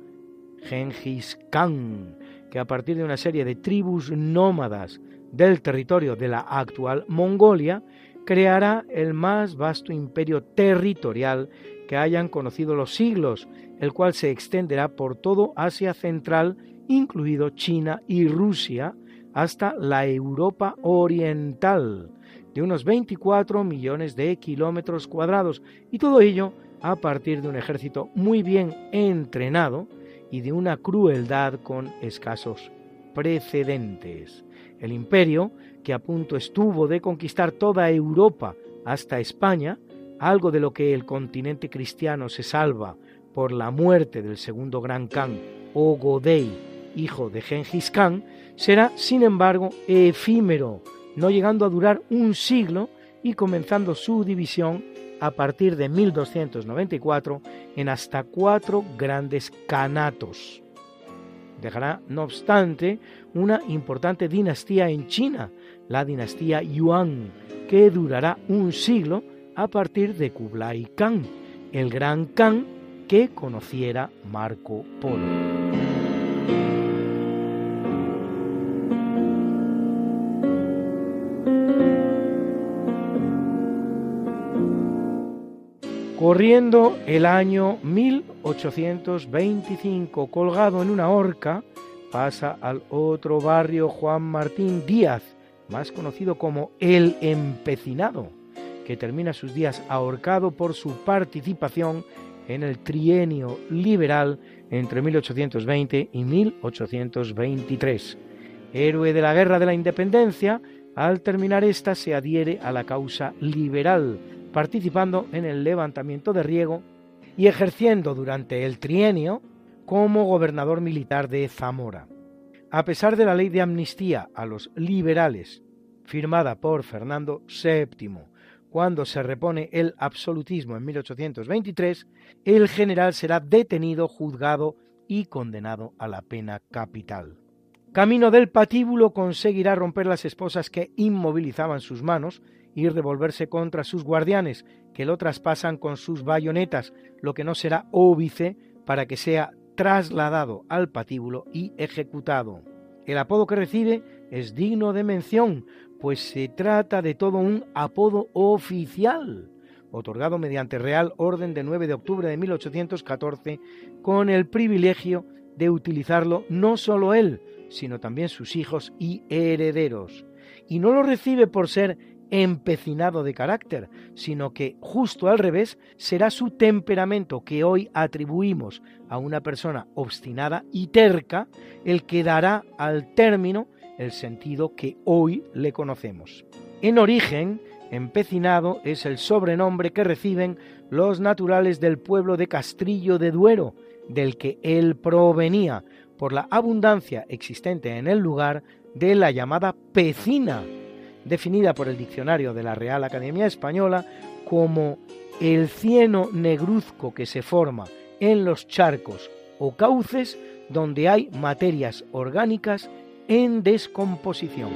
Speaker 8: Genghis Khan, que a partir de una serie de tribus nómadas del territorio de la actual Mongolia, creará el más vasto imperio territorial que hayan conocido los siglos, el cual se extenderá por todo Asia Central incluido China y Rusia, hasta la Europa Oriental, de unos 24 millones de kilómetros cuadrados, y todo ello a partir de un ejército muy bien entrenado y de una crueldad con escasos precedentes. El imperio, que a punto estuvo de conquistar toda Europa hasta España, algo de lo que el continente cristiano se salva por la muerte del segundo gran Khan, Ogodei, hijo de Genghis Khan, será, sin embargo, efímero, no llegando a durar un siglo y comenzando su división a partir de 1294 en hasta cuatro grandes canatos. Dejará, no obstante, una importante dinastía en China, la dinastía Yuan, que durará un siglo a partir de Kublai Khan, el gran Khan que conociera Marco Polo. Corriendo el año 1825, colgado en una horca, pasa al otro barrio Juan Martín Díaz, más conocido como El Empecinado, que termina sus días ahorcado por su participación en el trienio liberal entre 1820 y 1823. Héroe de la Guerra de la Independencia, al terminar esta se adhiere a la causa liberal, participando en el levantamiento de Riego y ejerciendo durante el trienio como gobernador militar de Zamora. A pesar de la ley de amnistía a los liberales, firmada por Fernando VII, cuando se repone el absolutismo en 1823, el general será detenido, juzgado y condenado a la pena capital. Camino del patíbulo conseguirá romper las esposas que inmovilizaban sus manos y revolverse contra sus guardianes, que lo traspasan con sus bayonetas, lo que no será óbice para que sea trasladado al patíbulo y ejecutado. El apodo que recibe es digno de mención, pues se trata de todo un apodo oficial, otorgado mediante Real Orden de 9 de octubre de 1814, con el privilegio de utilizarlo no solo él, sino también sus hijos y herederos. Y no lo recibe por ser empecinado de carácter, sino que justo al revés será su temperamento que hoy atribuimos a una persona obstinada y terca el que dará al término el sentido que hoy le conocemos. En origen, Empecinado es el sobrenombre que reciben los naturales del pueblo de Castrillo de Duero, del que él provenía, por la abundancia existente en el lugar de la llamada pecina, definida por el diccionario de la Real Academia Española como el cieno negruzco que se forma en los charcos o cauces donde hay materias orgánicas en descomposición.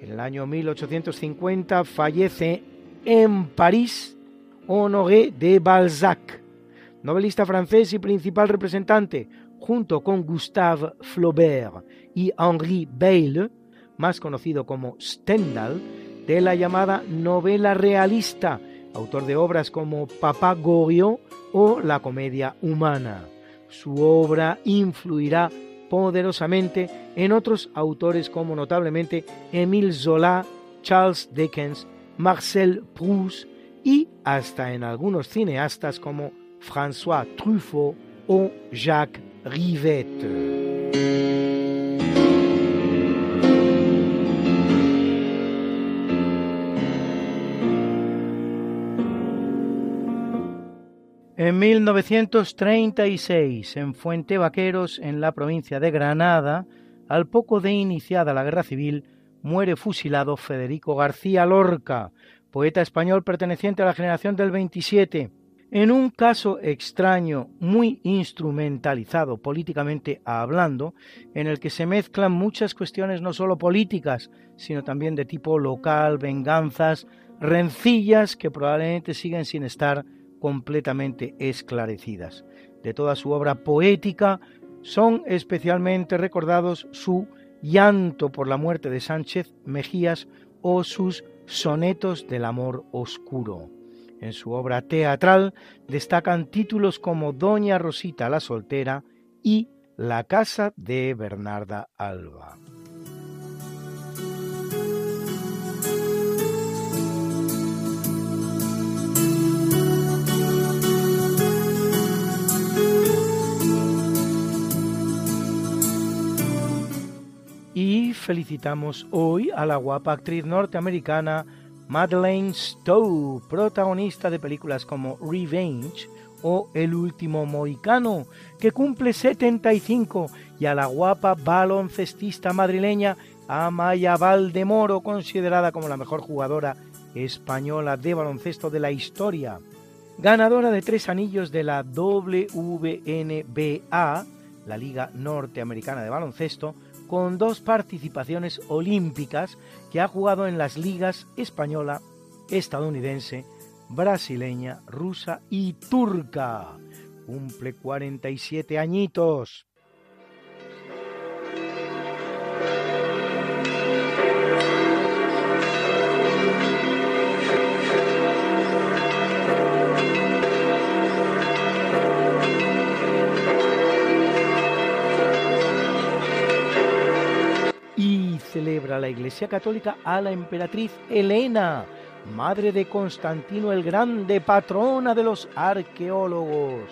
Speaker 8: En el año 1850 fallece en París Honoré de Balzac, novelista francés y principal representante, junto con Gustave Flaubert y Henri Bayle, más conocido como Stendhal, de la llamada novela realista, autor de obras como Papá Goriot o La comedia humana. Su obra influirá poderosamente en otros autores como notablemente Émile Zola, Charles Dickens, Marcel Proust y hasta en algunos cineastas como François Truffaut o Jacques Rivette. En 1936, en Fuente Vaqueros, en la provincia de Granada, al poco de iniciada la guerra civil, muere fusilado Federico García Lorca, poeta español perteneciente a la generación del 27, en un caso extraño, muy instrumentalizado políticamente hablando, en el que se mezclan muchas cuestiones no solo políticas, sino también de tipo local, venganzas, rencillas que probablemente siguen sin estar completamente esclarecidas. De toda su obra poética son especialmente recordados su llanto por la muerte de Sánchez Mejías o sus sonetos del amor oscuro. En su obra teatral destacan títulos como Doña Rosita la soltera y La casa de Bernarda Alba. Y felicitamos hoy a la guapa actriz norteamericana Madeleine Stowe, protagonista de películas como Revenge o El último mohicano, que cumple 75, y a la guapa baloncestista madrileña Amaya Valdemoro, considerada como la mejor jugadora española de baloncesto de la historia. Ganadora de tres anillos de la WNBA, la Liga Norteamericana de Baloncesto, con dos participaciones olímpicas que ha jugado en las ligas española, estadounidense, brasileña, rusa y turca. Cumple 47 añitos. Celebra la Iglesia Católica a la emperatriz Helena, madre de Constantino el Grande, patrona de los arqueólogos,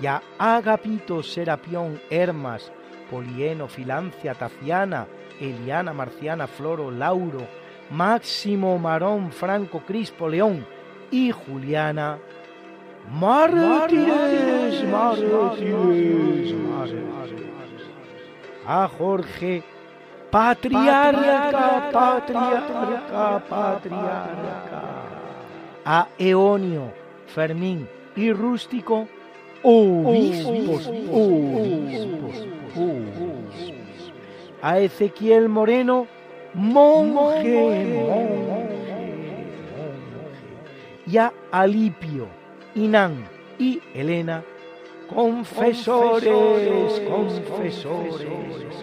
Speaker 8: y a Agapito, Serapión, Hermas, Polieno, Filancia, Taciana, Eliana, Marciana, Floro, Lauro, Máximo, Marón, Franco, Crispo, León y Juliana, mártires, mártires, a Jorge patriarca, patriarca, patriarca. A Eonio, Fermín y Rústico, obispos, obispos, A Ezequiel Moreno, monje, monje, Y a Alipio, Inán y Elena, confesores, confesores, confesores.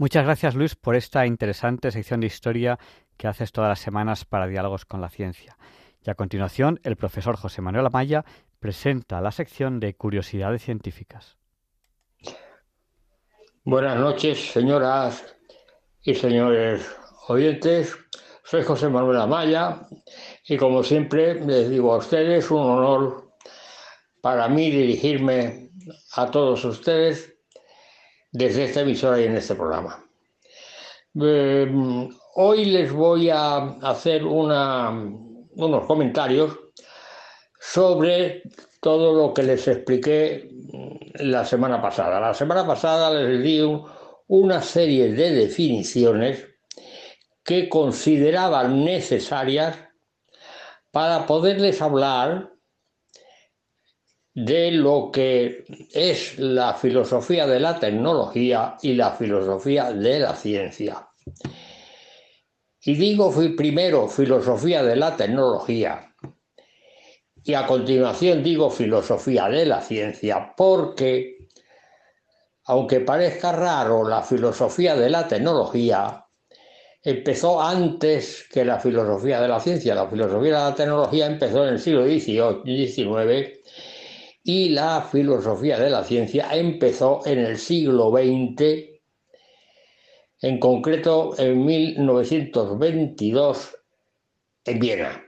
Speaker 1: Muchas gracias Luis por esta interesante sección de historia que haces todas las semanas para Diálogos con la Ciencia. Y a continuación, el profesor José Manuel Amaya presenta la sección de Curiosidades Científicas.
Speaker 10: Buenas noches, señoras y señores oyentes. Soy José Manuel Amaya y como siempre les digo a ustedes un honor para mí dirigirme a todos ustedes desde esta emisora y en este programa. Eh, hoy les voy a hacer unos comentarios sobre todo lo que les expliqué la semana pasada. La semana pasada les di una serie de definiciones que consideraban necesarias para poderles hablar de lo que es la filosofía de la tecnología y la filosofía de la ciencia. Y digo primero filosofía de la tecnología y a continuación digo filosofía de la ciencia porque, aunque parezca raro, la filosofía de la tecnología empezó antes que la filosofía de la ciencia. La filosofía de la tecnología empezó en el siglo XIX y la filosofía de la ciencia empezó en el siglo XX, en concreto en 1922 en Viena.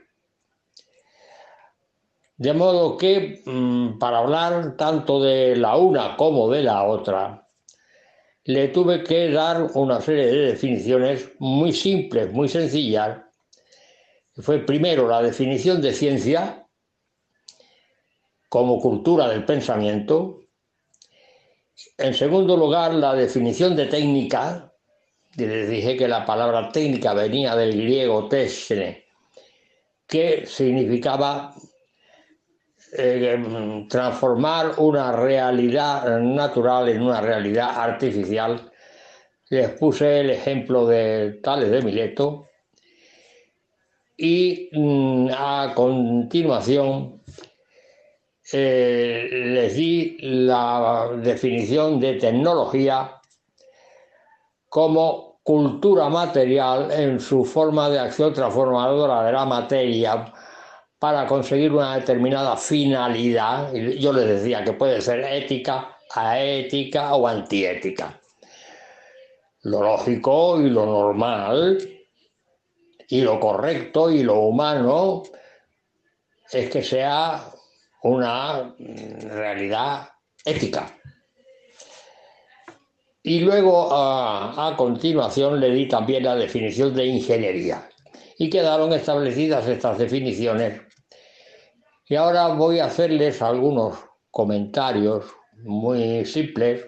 Speaker 10: De modo que mm, para hablar tanto de la una como de la otra, le tuve que dar una serie de definiciones muy simples, muy sencillas. Fue primero la definición de ciencia como cultura del pensamiento. En segundo lugar, la definición de técnica. Les dije que la palabra técnica venía del griego tesne, que significaba eh, transformar una realidad natural en una realidad artificial. Les puse el ejemplo de Tales de Mileto y mm, a continuación eh, les di la definición de tecnología como cultura material en su forma de acción transformadora de la materia para conseguir una determinada finalidad. Yo les decía que puede ser ética, aética o antiética. Lo lógico y lo normal y lo correcto y lo humano es que sea una realidad ética. Y luego a, a, continuación le di también la definición de ingeniería. Y quedaron establecidas estas definiciones y ahora voy a hacerles algunos comentarios muy simples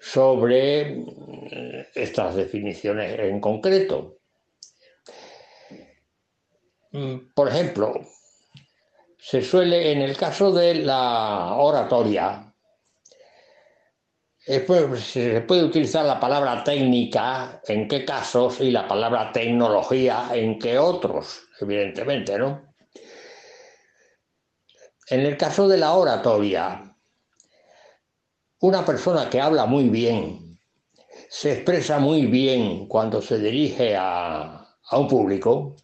Speaker 10: sobre mm, estas definiciones en concreto. Mm, por ejemplo, se suele, en el caso de la oratoria, se puede utilizar la palabra técnica en qué casos y la palabra tecnología en qué otros, evidentemente, ¿no? En el caso de la oratoria, una persona que habla muy bien, se expresa muy bien cuando se dirige a, un público,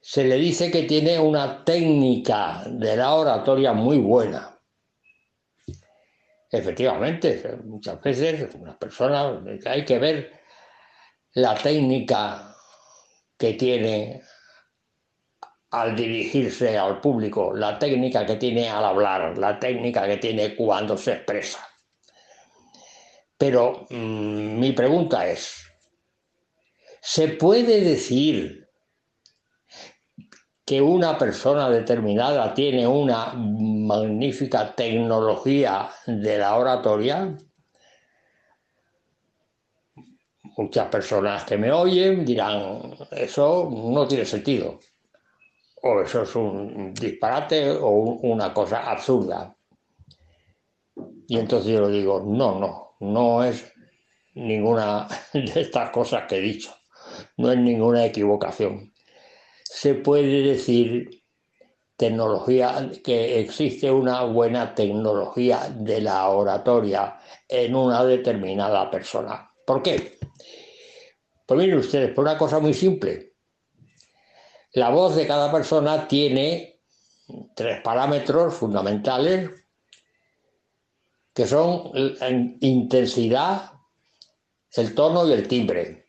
Speaker 10: se le dice que tiene una técnica de la oratoria muy buena. Efectivamente, muchas veces hay que ver la técnica que tiene al dirigirse al público, la técnica que tiene al hablar, la técnica que tiene cuando se expresa. Pero mm, mi pregunta es, ¿se puede decir que una persona determinada tiene una magnífica tecnología de la oratoria? Muchas personas que me oyen dirán, eso no tiene sentido o eso es un disparate o una cosa absurda. Y entonces yo le digo, no, no, no es ninguna [LAUGHS] de estas cosas que he dicho, no es ninguna equivocación. Se puede decir tecnología, que existe una buena tecnología de la oratoria en una determinada persona. ¿Por qué? Pues miren ustedes, por una cosa muy simple. La voz de cada persona tiene tres parámetros fundamentales que son intensidad, el tono y el timbre.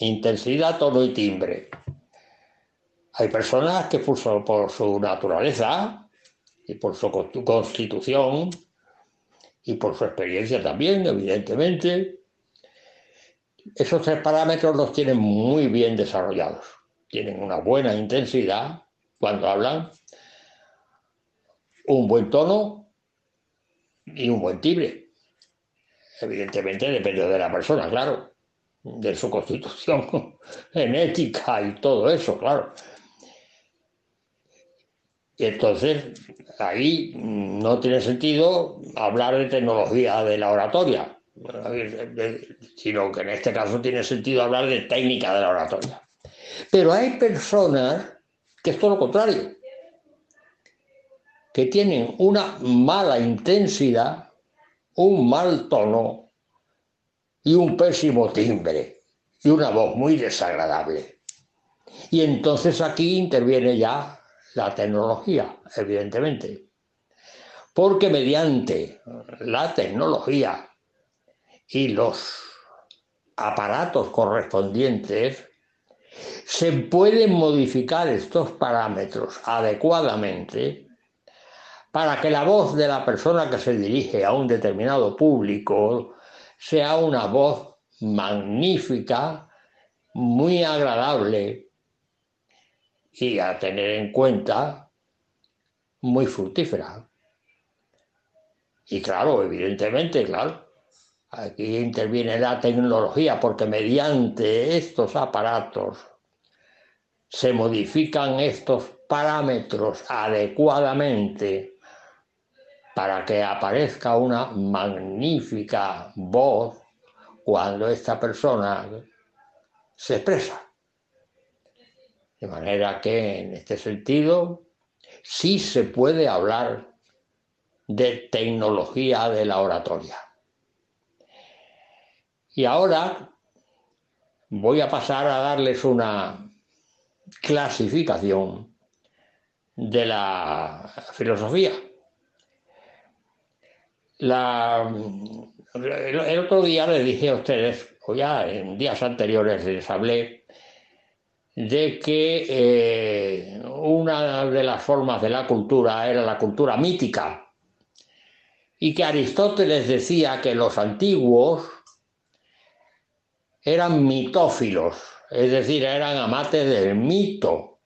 Speaker 10: Intensidad, tono y timbre. Hay personas que por su, naturaleza y por su constitución y por su experiencia también, evidentemente, esos tres parámetros los tienen muy bien desarrollados. Tienen una buena intensidad cuando hablan, un buen tono y un buen timbre. Evidentemente depende de la persona, claro, de su constitución [LAUGHS] genética y todo eso, claro. Y entonces ahí no tiene sentido hablar de tecnología de la oratoria, sino que en este caso tiene sentido hablar de técnica de la oratoria. Pero hay personas que es todo lo contrario, que tienen una mala intensidad, un mal tono y un pésimo timbre y una voz muy desagradable. Y entonces aquí interviene ya la tecnología, evidentemente. Porque mediante la tecnología y los aparatos correspondientes, se pueden modificar estos parámetros adecuadamente para que la voz de la persona que se dirige a un determinado público sea una voz magnífica, muy agradable, y a tener en cuenta muy fructífera. Y claro, evidentemente, claro, aquí interviene la tecnología porque mediante estos aparatos se modifican estos parámetros adecuadamente para que aparezca una magnífica voz cuando esta persona se expresa. De manera que en este sentido sí se puede hablar de tecnología de la oratoria. Y ahora voy a pasar a darles una clasificación de la filosofía. el, otro día les dije a ustedes, o ya en días anteriores les hablé de que eh, una de las formas de la cultura era la cultura mítica y que Aristóteles decía que los antiguos eran mitófilos, es decir, eran amantes del mito.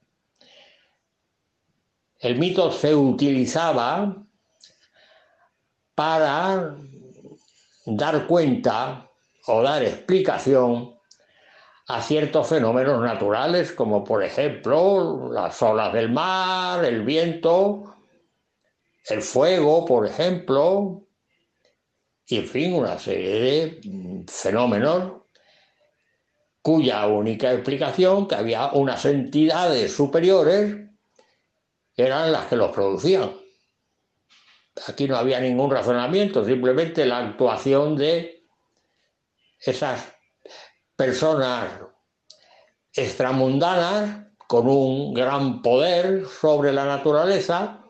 Speaker 10: El mito se utilizaba para dar cuenta o dar explicación a ciertos fenómenos naturales, como por ejemplo las olas del mar, el viento, el fuego, por ejemplo, y en fin, una serie de mm, fenómenos cuya única explicación, que había unas entidades superiores, eran las que los producían. Aquí no había ningún razonamiento, simplemente la actuación de esas personas extramundanas con un gran poder sobre la naturaleza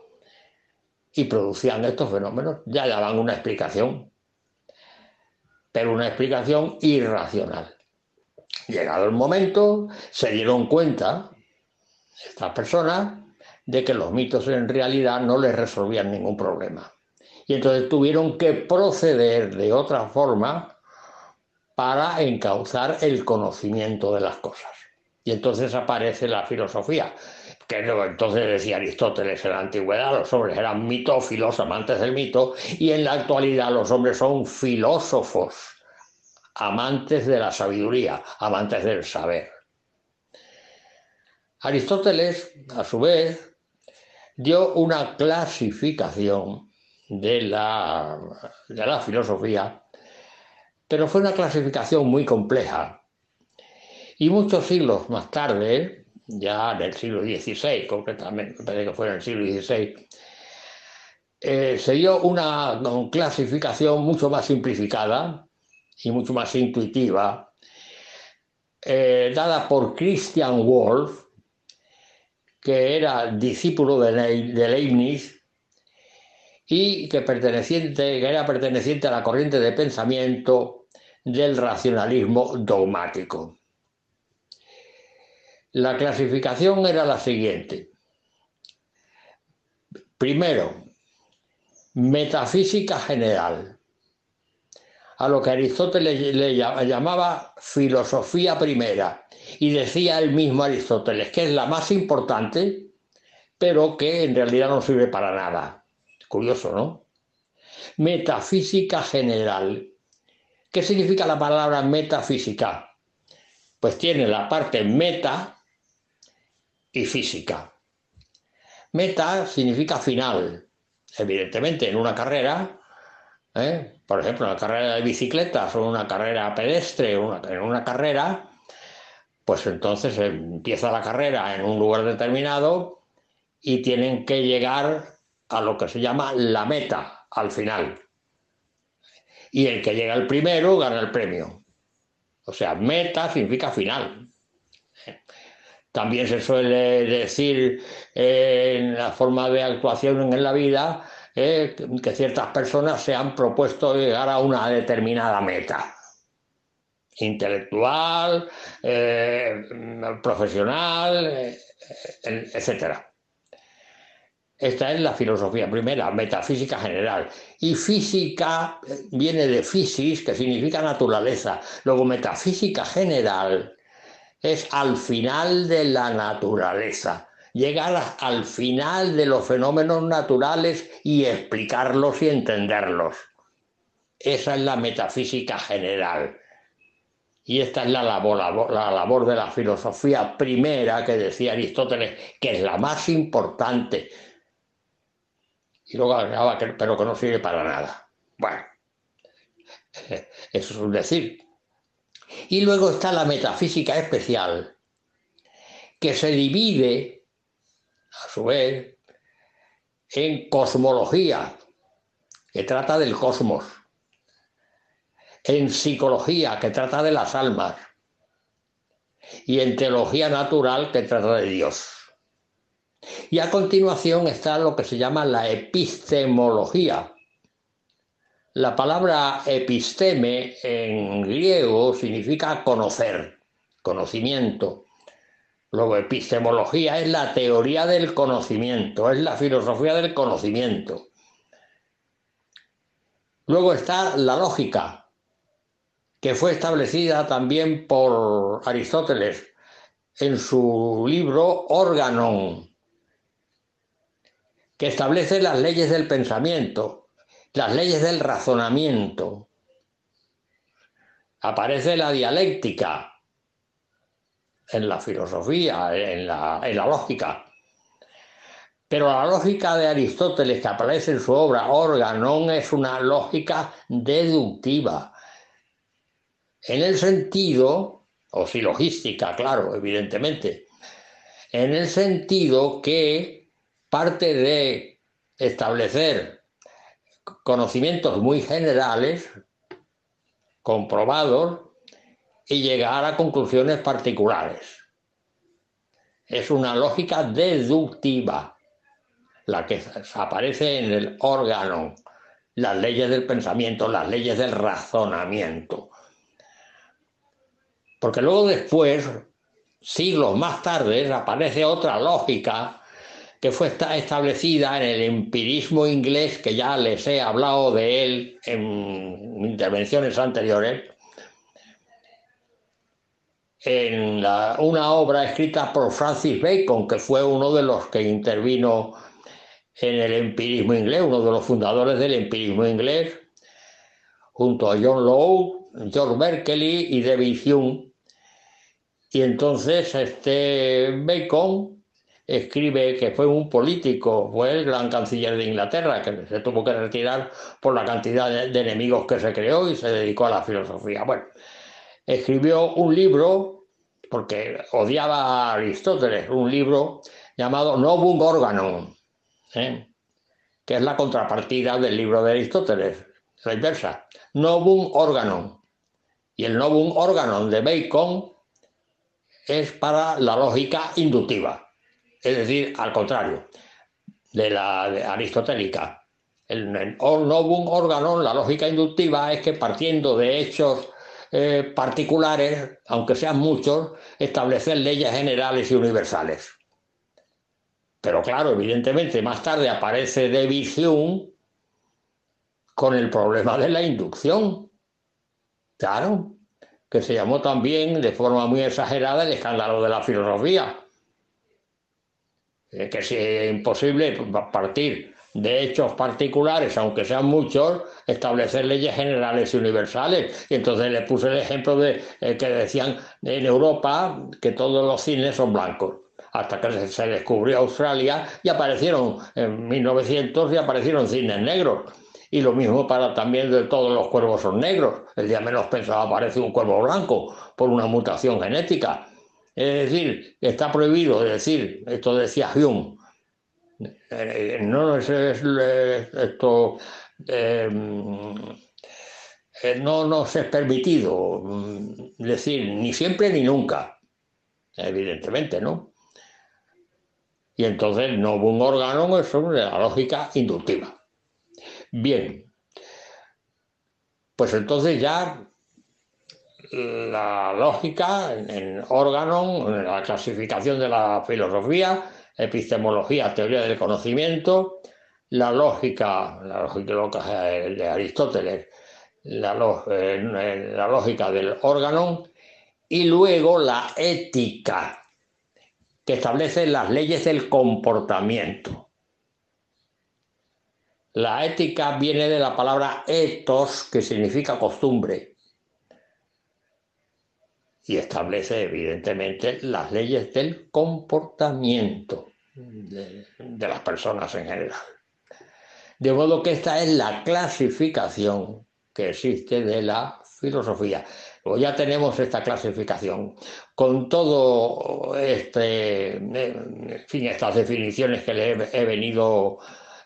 Speaker 10: y producían estos fenómenos. Ya daban una explicación, pero una explicación irracional. Llegado el momento, se dieron cuenta estas personas de que los mitos en realidad no les resolvían ningún problema. Y entonces tuvieron que proceder de otra forma para encauzar el conocimiento de las cosas. Y entonces aparece la filosofía, que entonces decía Aristóteles en la antigüedad, los hombres eran mitófilos, amantes del mito, y en la actualidad los hombres son filósofos, amantes de la sabiduría, amantes del saber. Aristóteles, a su vez, dio una clasificación de la, de la filosofía pero fue una clasificación muy compleja. Y muchos siglos más tarde, ya en el siglo XVI, concretamente, me parece que fue en el siglo XVI, eh, se dio una, clasificación mucho más simplificada y mucho más intuitiva, eh, dada por Christian Wolff, que era discípulo de, de Leibniz y que, perteneciente, que era perteneciente a la corriente de pensamiento del racionalismo dogmático. La clasificación era la siguiente. Primero, metafísica general, a lo que Aristóteles le llamaba filosofía primera, y decía el mismo Aristóteles que es la más importante, pero que en realidad no sirve para nada. Curioso, ¿no? Metafísica general. ¿Qué significa la palabra metafísica? Pues tiene la parte meta y física. Meta significa final. Evidentemente, en una carrera, ¿eh? por ejemplo, una carrera de bicicletas o una carrera pedestre, en una carrera, pues entonces empieza la carrera en un lugar determinado y tienen que llegar a lo que se llama la meta al final. Y el que llega el primero gana el premio. O sea, meta significa final. También se suele decir eh, en la forma de actuación en la vida eh, que ciertas personas se han propuesto llegar a una determinada meta intelectual, eh, profesional, etcétera. Esta es la filosofía primera, metafísica general. Y física viene de physis, que significa naturaleza. Luego metafísica general es al final de la naturaleza. Llegar al final de los fenómenos naturales y explicarlos y entenderlos. Esa es la metafísica general. Y esta es la labor, la labor de la filosofía primera que decía Aristóteles, que es la más importante y luego agregaba pero que no sirve para nada. Bueno, eso es un decir. Y luego está la metafísica especial, que se divide, a su vez, en cosmología, que trata del cosmos, en psicología, que trata de las almas, y en teología natural, que trata de Dios. Y a continuación está lo que se llama la epistemología. La palabra episteme en griego significa conocer, conocimiento. Luego, epistemología es la teoría del conocimiento, es la filosofía del conocimiento. Luego está la lógica, que fue establecida también por Aristóteles en su libro Organon, que establece las leyes del pensamiento, las leyes del razonamiento. Aparece la dialéctica en la filosofía, en la, lógica. Pero la lógica de Aristóteles que aparece en su obra Organon es una lógica deductiva, en el sentido, o silogística, claro, evidentemente, en el sentido que parte de establecer conocimientos muy generales, comprobados, y llegar a conclusiones particulares. Es una lógica deductiva, la que aparece en el órgano, las leyes del pensamiento, las leyes del razonamiento. Porque luego después, siglos más tarde, aparece otra lógica que fue establecida en el empirismo inglés, que ya les he hablado de él en intervenciones anteriores, en una obra escrita por Francis Bacon, que fue uno de los que intervino en el empirismo inglés, uno de los fundadores del empirismo inglés, junto a John Lowe, George Berkeley y David Hume. Y entonces este Bacon escribe que fue un político, fue el gran canciller de Inglaterra, que se tuvo que retirar por la cantidad de, enemigos que se creó y se dedicó a la filosofía. Bueno, escribió un libro porque odiaba a Aristóteles, un libro llamado Novum Organon, ¿eh? que es la contrapartida del libro de Aristóteles, la inversa, Novum Organon. Y el Novum Organon de Bacon es para la lógica inductiva, es decir, al contrario, de la aristotélica. El, novum organon, la lógica inductiva, es que partiendo de hechos eh, particulares, aunque sean muchos, establecer leyes generales y universales. Pero claro, evidentemente, más tarde aparece David Hume con el problema de la inducción. Claro, que se llamó también de forma muy exagerada el escándalo de la filosofía. Que es imposible partir de hechos particulares, aunque sean muchos, establecer leyes generales y universales. Y entonces le puse el ejemplo de eh, que decían en Europa que todos los cines son blancos. Hasta que se descubrió Australia y aparecieron en 1900 y aparecieron cines negros. Y lo mismo para también de todos los cuervos son negros. El día menos pensado aparece un cuervo blanco por una mutación genética. Es decir, está prohibido decir, esto decía Hume, eh, no es, esto eh, eh, no nos es permitido mm, decir ni siempre ni nunca, evidentemente, ¿no? Y entonces no hubo un órgano, es la lógica inductiva. Bien, pues entonces ya la lógica en órgano, en la clasificación de la filosofía, epistemología, teoría del conocimiento, la lógica, la lógica de Aristóteles, la, la lógica del órgano y luego la ética, que establece las leyes del comportamiento. La ética viene de la palabra ethos, que significa costumbre, y establece evidentemente las leyes del comportamiento de, las personas en general. De modo que esta es la clasificación que existe de la filosofía. Pues ya tenemos esta clasificación. Con todo este, en fin, estas definiciones que le he, venido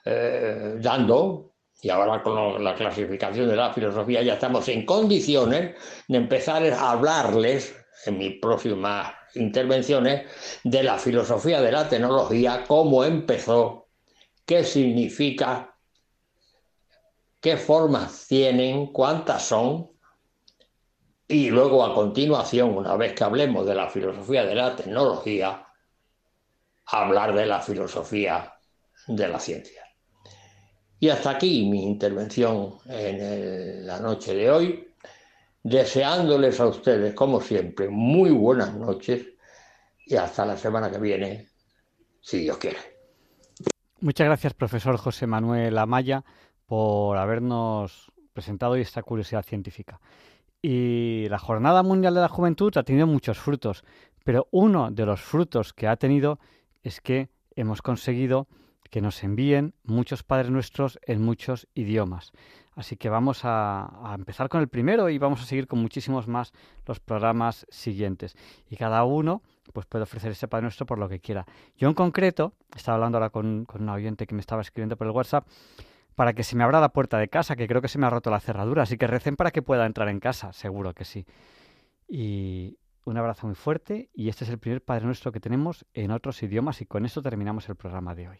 Speaker 10: eh, dando, y ahora con la clasificación de la filosofía ya estamos en condiciones de empezar a hablarles en mis próximas intervenciones de la filosofía de la tecnología, cómo empezó, qué significa, qué formas tienen, cuántas son, y luego a continuación, una vez que hablemos de la filosofía de la tecnología, hablar de la filosofía de la ciencia. Y hasta aquí mi intervención en la noche de hoy, deseándoles a ustedes, como siempre, muy buenas noches y hasta la semana que viene, si Dios quiere.
Speaker 1: Muchas gracias, profesor José Manuel Amaya, por habernos presentado hoy esta curiosidad científica. Y la Jornada Mundial de la Juventud ha tenido muchos frutos, pero uno de los frutos que ha tenido es que hemos conseguido que nos envíen muchos Padres Nuestros en muchos idiomas. Así que vamos a, empezar con el primero y vamos a seguir con muchísimos más los programas siguientes. Y cada uno pues puede ofrecer ese Padre Nuestro por lo que quiera. Yo en concreto, estaba hablando ahora con, con un oyente que me estaba escribiendo por el WhatsApp, para que se me abra la puerta de casa, que creo que se me ha roto la cerradura. Así que recen para que pueda entrar en casa, seguro que sí. Y un abrazo muy fuerte y este es el primer Padre Nuestro que tenemos en otros idiomas y con eso terminamos el programa de hoy.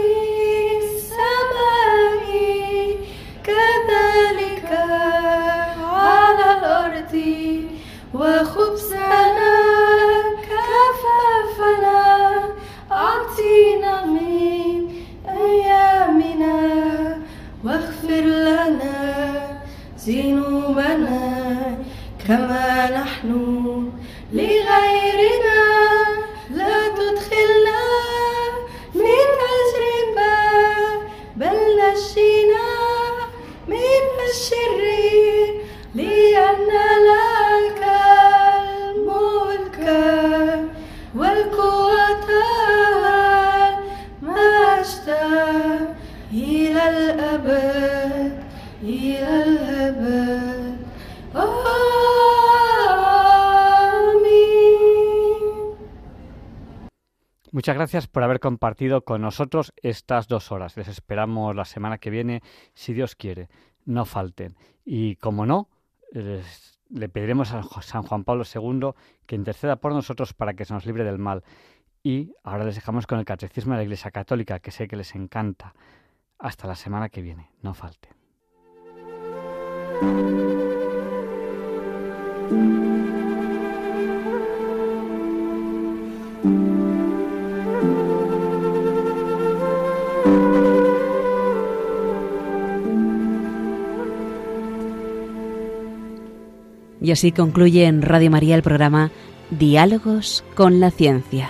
Speaker 11: وخبزنا كفافنا. أعطينا من أيامنا واغفر لنا ذنوبنا كما نحن لغيرنا. لا تدخلنا من تجربة بل نجي الشرير لأن لك الأبد إلى الأبد آمين
Speaker 1: Muchas gracias por haber compartido con nosotros estas dos horas. Les esperamos la semana que viene, si Dios quiere. No falten. Y como no, les- le pediremos a San Juan Pablo II que interceda por nosotros para que se nos libre del mal. Y ahora les dejamos con el Catecismo de la Iglesia Católica, que sé que les encanta. Hasta la semana que viene. No falten.
Speaker 12: Y así concluye en Radio María el programa Diálogos con la Ciencia.